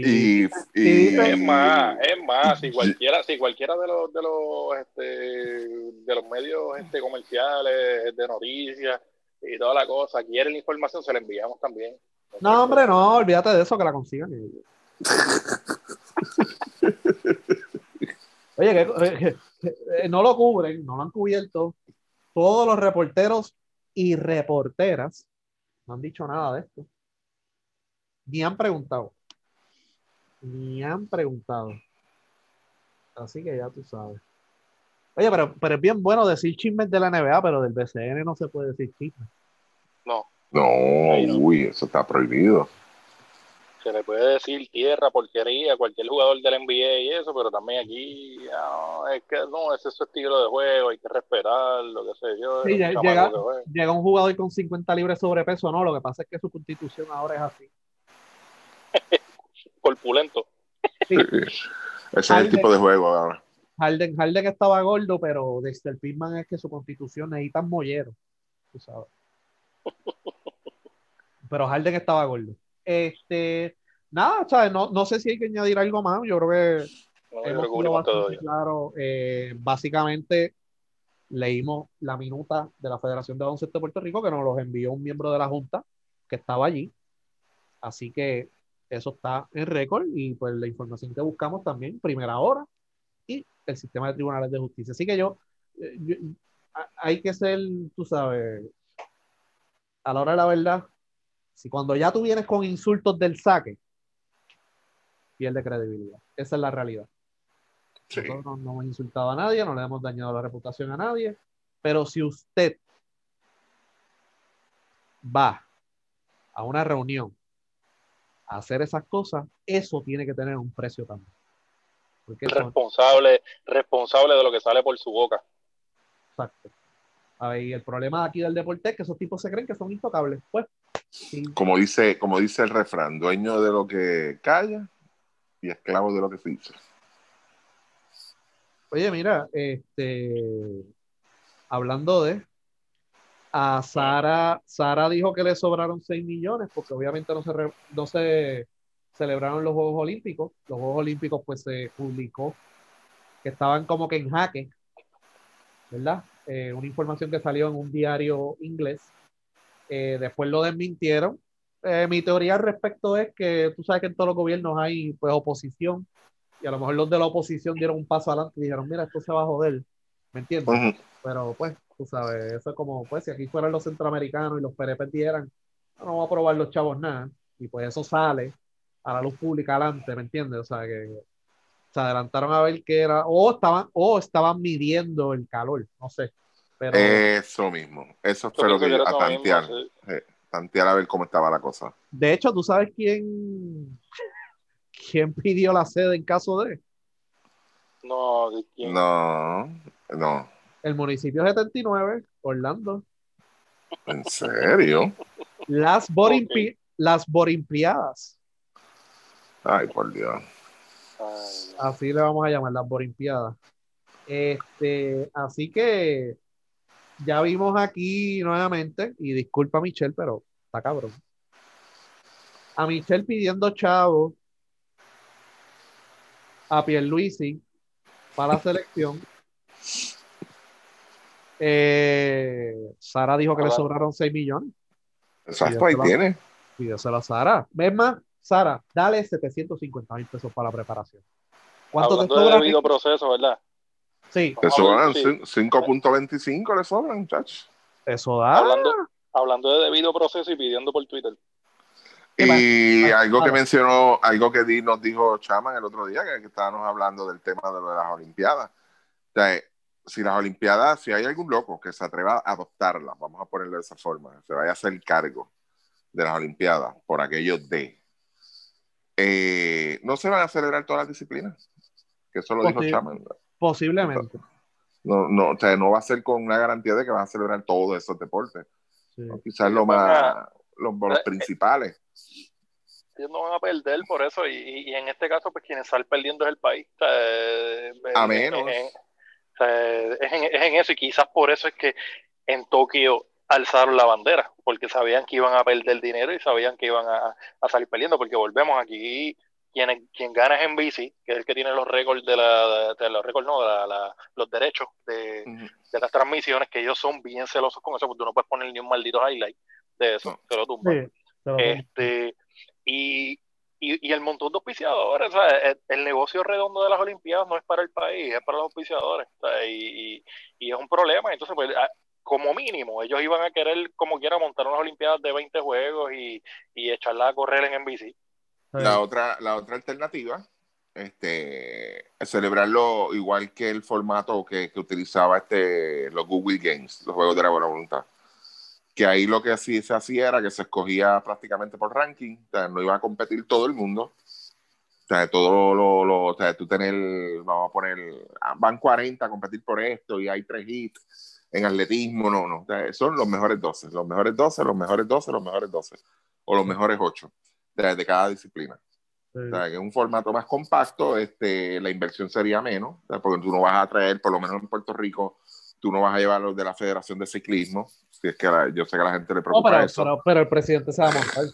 Sí, Y, Es más, es más, si cualquiera, si cualquiera de los de los este, de los medios este, comerciales, de noticias y toda la cosa, quiere la información, se la enviamos también. No, hombre, no, olvídate de eso, que la consigan. Oye, que, eh, eh, no lo cubren, no lo han cubierto. Todos los reporteros y reporteras no han dicho nada de esto. Ni han preguntado. Ni han preguntado. Así que ya tú sabes. Oye, pero, pero es bien bueno decir chismes de la NBA, pero del BCN no se puede decir chismes. No, No, uy, eso está prohibido. se le puede decir tierra, porquería, cualquier jugador del NBA y eso, pero también aquí, no, es que no, ese es su estilo de juego, hay que respetar, lo que sé yo. Sí, llega- llega un jugador con 50 libras sobrepeso, no, lo que pasa es que su constitución ahora es así. corpulento. Sí, Ese es el tipo de juego ahora. Harden, Harden estaba gordo, pero Dexter Pittman es que su constitución necesita mollero, tú sabes. Pero Harden estaba gordo. Este, nada, ¿sabes? No, no sé si hay que añadir algo más, yo creo que No, yo hemos creo que bastante ya. claro. Eh, básicamente leímos la minuta de la Federación de Baloncesto de Puerto Rico que nos los envió un miembro de la Junta que estaba allí. Así que eso está en récord y pues la información que buscamos también, primera hora, y el sistema de tribunales de justicia. Así que yo, eh, yo- hay que ser, tú sabes, a la hora de la verdad, si cuando ya tú vienes con insultos del saque, pierde credibilidad. Esa es la realidad. Sí. Nosotros no hemos insultado a nadie, no le hemos dañado la reputación a nadie, pero si usted va a una reunión hacer esas cosas, eso tiene que tener un precio también. Porque eso, Responsable, responsable de lo que sale por su boca. exacto. A ver, y el problema aquí del deporte es que esos tipos se creen que son intocables. Pues, sí, Como dice, como dice el refrán, dueño de lo que calla y esclavo de lo que se dice. Oye, mira, este, hablando de, a Sara, Sara dijo que le sobraron 6 millones porque obviamente no se, re- no se celebraron los Juegos Olímpicos. Los Juegos Olímpicos pues se publicó que estaban como que en jaque, ¿verdad? Eh, una información que salió en un diario inglés. Eh, después lo desmintieron. Eh, mi teoría al respecto es que tú sabes que en todos los gobiernos hay pues oposición y a lo mejor los de la oposición dieron un paso adelante y dijeron, mira, esto se va a joder, ¿me entiendes? Pero pues, tú sabes, eso es como, pues, si aquí fueran los centroamericanos y los PRP dieran, no, no vamos a aprobar los chavos nada, y pues eso sale a la luz pública adelante, ¿me entiendes? O sea, que se adelantaron a ver qué era, o estaban, o estaban midiendo el calor, no sé. Pero Eso mismo. Eso fue lo Yo que pienso a mismo, tantear. sí. Tantear a ver cómo estaba la cosa. de hecho, ¿tú sabes quién, quién pidió la sede en caso de? No, ¿de quién? No, no. El municipio 79, Orlando. ¿En serio? Las, Borimpi- las Borimpiadas. Ay, por Dios. Así le vamos a llamar las Borimpiadas. Este, así que ya vimos aquí nuevamente, y disculpa Michelle, pero está cabrón. A Michelle pidiendo chavo a Pierluisi para la selección. Eh, Sara dijo que le sobraron 6 millones. Exacto, ahí tiene. Pídeselo a Sara. ¿Ves más? Sara, dale 750 mil pesos para la preparación. ¿Cuánto Hablando te sobra? de debido proceso, ¿verdad? Sí. Te sobran 5.25, le sobran, muchachos. Eso da. Hablando, hablando de debido proceso y pidiendo por Twitter. Y algo que mencionó, algo que nos dijo Chaman el otro día, que, estábamos hablando del tema de, las Olimpiadas. O sea, si las Olimpiadas, si hay algún loco que se atreva a adoptarlas, vamos a ponerlo de esa forma, se vaya a hacer cargo de las Olimpiadas por aquello de. Eh, no se van a celebrar todas las disciplinas, que eso lo dijo Chaman. Posiblemente. No, no, o sea, no va a ser con una garantía de que van a celebrar todos esos deportes. Quizás lo más, los, los, principales. Ellos no van a perder por eso, y, y, en este caso, pues quien sale perdiendo es el país. Eh, a menos. Es, en, es en eso, y quizás por eso es que en Tokio alzaron la bandera, porque sabían que iban a perder dinero y sabían que iban a, a salir perdiendo, porque volvemos aquí, quien, quien gana es en bici, que es el que tiene los récords de la, de, los récords, no, de la, los derechos de, de, las transmisiones, que ellos son bien celosos con eso, porque tú no puedes poner ni un maldito highlight de eso, se lo tumban. este, y, y, y, el montón de auspiciadores, el, el, negocio redondo de las Olimpiadas no es para el país, es para los auspiciadores, y, y, es un problema, entonces pues como mínimo, ellos iban a querer como quiera montar unas Olimpiadas de 20 juegos y, y echarla a correr en NBC la otra, la otra alternativa, este, celebrarlo igual que el formato que, que, utilizaba este, los Google Games, los juegos de la buena voluntad. Que ahí lo que se hacía era que se escogía prácticamente por ranking, o sea, no iba a competir todo el mundo. O sea, todo lo, lo o sea, tú tener, vamos a poner, ah, van 40 a competir por esto y hay tres hits en atletismo, no, no. O sea, son los mejores 12, los mejores 12, los mejores 12, los mejores 12, o los mejores 8 de, cada disciplina. O sea, que es un formato más compacto, este, la inversión sería menos, porque tú no vas a traer, por lo menos en Puerto Rico, tú no vas a llevar los de la Federación de Ciclismo, si es que yo sé que a la gente le preocupa pero, eso. Pero, el presidente se va a montar.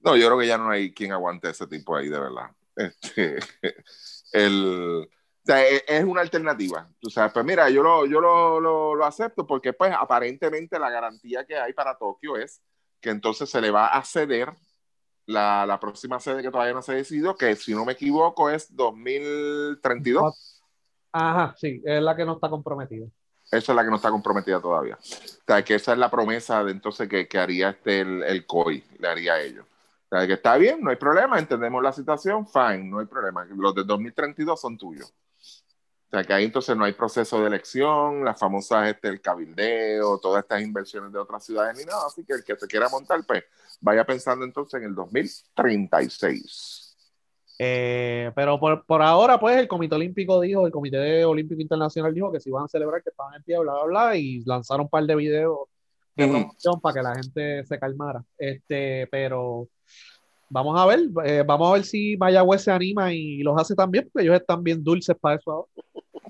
No, yo creo que ya no hay quien aguante ese tipo ahí, de verdad. Este, el, o sea, es, es, una alternativa. Tú sabes, pues mira, yo lo, yo lo, lo, lo, acepto porque pues aparentemente la garantía que hay para Tokio es que entonces se le va a ceder la, la, próxima sede que todavía no se ha decidido, que si no me equivoco es 2032. Ajá, sí, es la que no está comprometida. Esa es la que no está comprometida todavía. O sea, que esa es la promesa de entonces que, que haría este el, el, COI, le haría a ellos. O sea, que está bien, no hay problema, entendemos la situación, fine, no hay problema. Los de 2032 son tuyos. O sea, que ahí entonces no hay proceso de elección, las famosas, este, el cabildeo, todas estas inversiones de otras ciudades ni nada. Así que el que se quiera montar, pues vaya pensando entonces en el 2036. Eh, pero por, por, ahora, pues el Comité Olímpico dijo, el Comité Olímpico Internacional dijo que si van a celebrar, que estaban en pie, bla, bla, bla, y lanzaron un par de videos de promoción para que la gente se calmara. Este, pero vamos a ver, eh, vamos a ver si Mayagüez se anima y los hace también, porque ellos están bien dulces para eso ahora.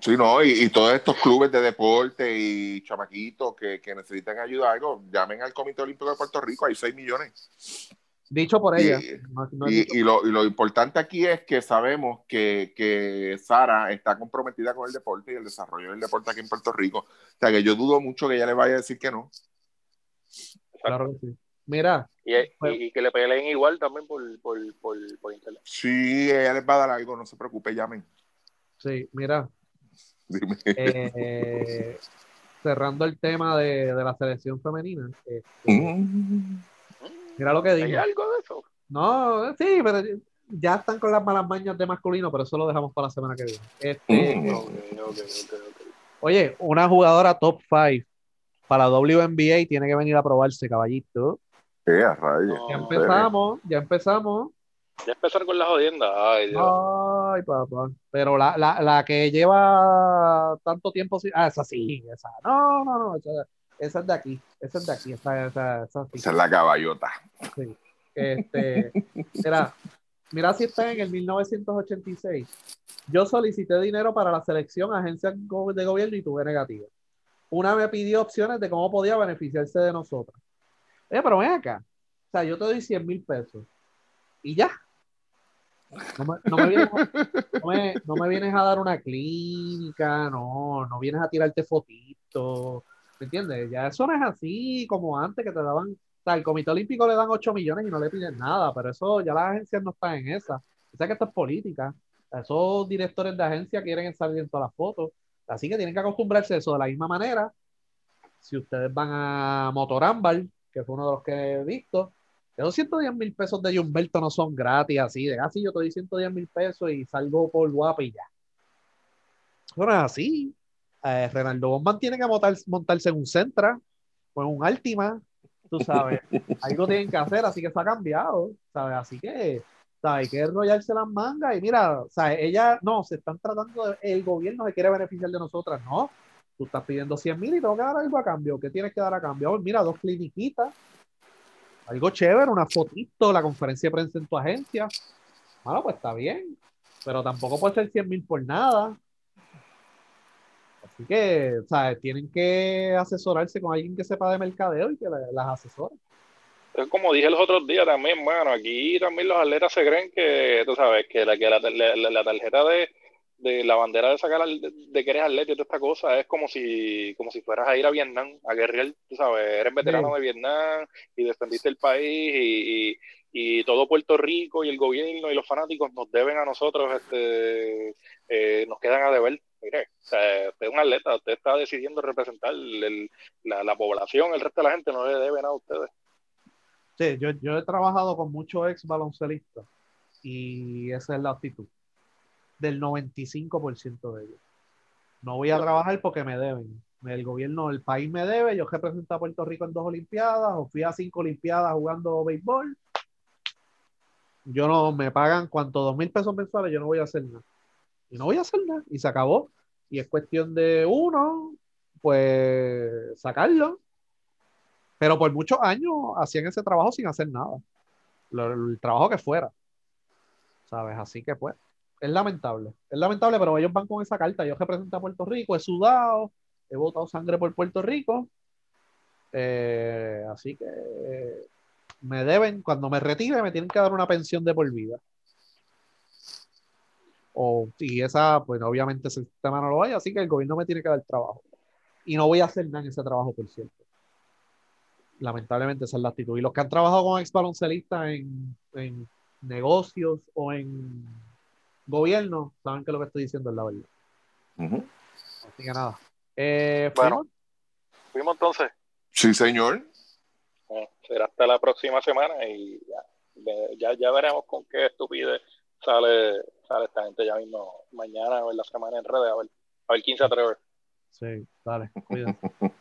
Sí, no, y, y todos estos clubes de deporte y chamaquitos que, que necesitan ayuda, algo, llamen al Comité Olímpico de Puerto Rico, hay 6 millones. Dicho por ella. Y, no, no y, y, lo, y, lo, importante aquí es que sabemos que, que, Sara está comprometida con el deporte y el desarrollo del deporte aquí en Puerto Rico. O sea que yo dudo mucho que ella le vaya a decir que no. Claro que sí. Mira. Y, pues, y, que le peleen igual también por, por, por, por, internet. Sí, ella les va a dar algo, no se preocupe, llamen. Sí, mira. Dime. Eh, cerrando el tema de, de la selección femenina. Este, mm. Mira lo que digo. ¿Hay algo de eso? No, sí, pero ya están con las malas mañas de masculino, pero eso lo dejamos para la semana que viene. Este, mm. okay, okay, okay, oye, una jugadora top 5 para la WNBA tiene que venir a probarse, caballito. a rayo. Ya empezamos, ya empezamos. Ya empezar con la jodienda. Ay, Dios. Ay, papá. Pero la, la, la que lleva tanto tiempo. Ah, esa sí, esa. No, no, no. Esa, esa es de aquí. Esa es de aquí. Esa, esa, esa, esa es la caballota. Sí. Este, era, mira si está en el 1986. Yo solicité dinero para la selección agencia de gobierno y tuve negativa. Una me pidió opciones de cómo podía beneficiarse de nosotros. Oye, pero ven acá. O sea, yo te doy 100 mil pesos. Y ya. No me, no, me vienes, no, me, vienes, a dar una clínica, no, no vienes a tirarte fotitos. ¿Me entiendes? Ya eso no es así como antes que te daban. O sea, el Comité Olímpico le dan 8 millones y no le piden nada, pero eso ya las agencias no están en esa. O sea que esto es política. Esos directores de agencia quieren en todas las fotos. Así que tienen que acostumbrarse a eso de la misma manera. Si ustedes van a Motorámbal, que fue uno de los que he visto, esos 110 mil pesos de Humberto no son gratis, así de así ah, yo te doy 110 mil pesos y salgo por guapa y ya. Bueno, así. Eh, Renaldo Bomban tiene que montarse en un Centra o en un Altima, tú sabes. Algo tienen que hacer, así que se ha cambiado, ¿sabes? Así que hay que enrollarse las mangas y mira, ¿sabes? Ella, no, se están tratando, de, el gobierno se quiere beneficiar de nosotras, no. Tú estás pidiendo 100 mil y tengo que dar algo a cambio. ¿Qué tienes que dar a cambio? mira, dos cliniquitas, algo chévere, una fotito, la conferencia de prensa en tu agencia. Bueno, pues está bien, pero tampoco puede ser 100 mil por nada. Así que, ¿sabes? Tienen que asesorarse con alguien que sepa de mercadeo y que las asesore. Es como dije los otros días también, bueno, aquí también los atletas se creen que, tú sabes, que la, que la, la, tarjeta de, de, la bandera de sacar de, que eres atleta y toda esta cosa es como si, como si fueras a ir a Vietnam, a guerrear, tú sabes, eres veterano de Vietnam y defendiste el país y, y, todo Puerto Rico y el gobierno y los fanáticos nos deben a nosotros, este, eh, nos quedan a deber. Mire, o sea, usted es un atleta, usted está decidiendo representar la, la población, el resto de la gente no le debe nada a ustedes. Sí, yo, yo he trabajado con muchos ex baloncelistas y esa es la actitud del 95% de ellos. No voy a trabajar porque me deben. El gobierno del país me debe. Yo represento a Puerto Rico en dos Olimpiadas o fui a cinco Olimpiadas jugando béisbol. Yo no me pagan cuánto, dos mil pesos mensuales. Yo no voy a hacer nada. Y no voy a hacer nada. Y se acabó. Y es cuestión de uno, pues sacarlo pero por muchos años hacían ese trabajo sin hacer nada. el trabajo que fuera. ¿Sabes? Así que pues, es lamentable. Es lamentable, pero ellos van con esa carta. Yo represento a Puerto Rico, he sudado, he botado sangre por Puerto Rico. Eh, así que me deben, cuando me retire, me tienen que dar una pensión de por vida. O, y esa, pues obviamente ese sistema no lo hay, así que el gobierno me tiene que dar trabajo. Y no voy a hacer nada en ese trabajo, por cierto lamentablemente esa es la actitud. Y los que han trabajado con ex baloncelistas en, en negocios o en gobierno saben que lo que estoy diciendo es la verdad. Así que nada. Eh, bueno, fuimos entonces. Sí, señor. será hasta la próxima semana y ya, ya, veremos con qué estupidez sale, sale esta gente ya mismo mañana o en la semana en redes a ver, a ver quién se atreve. Sí, dale, cuídate.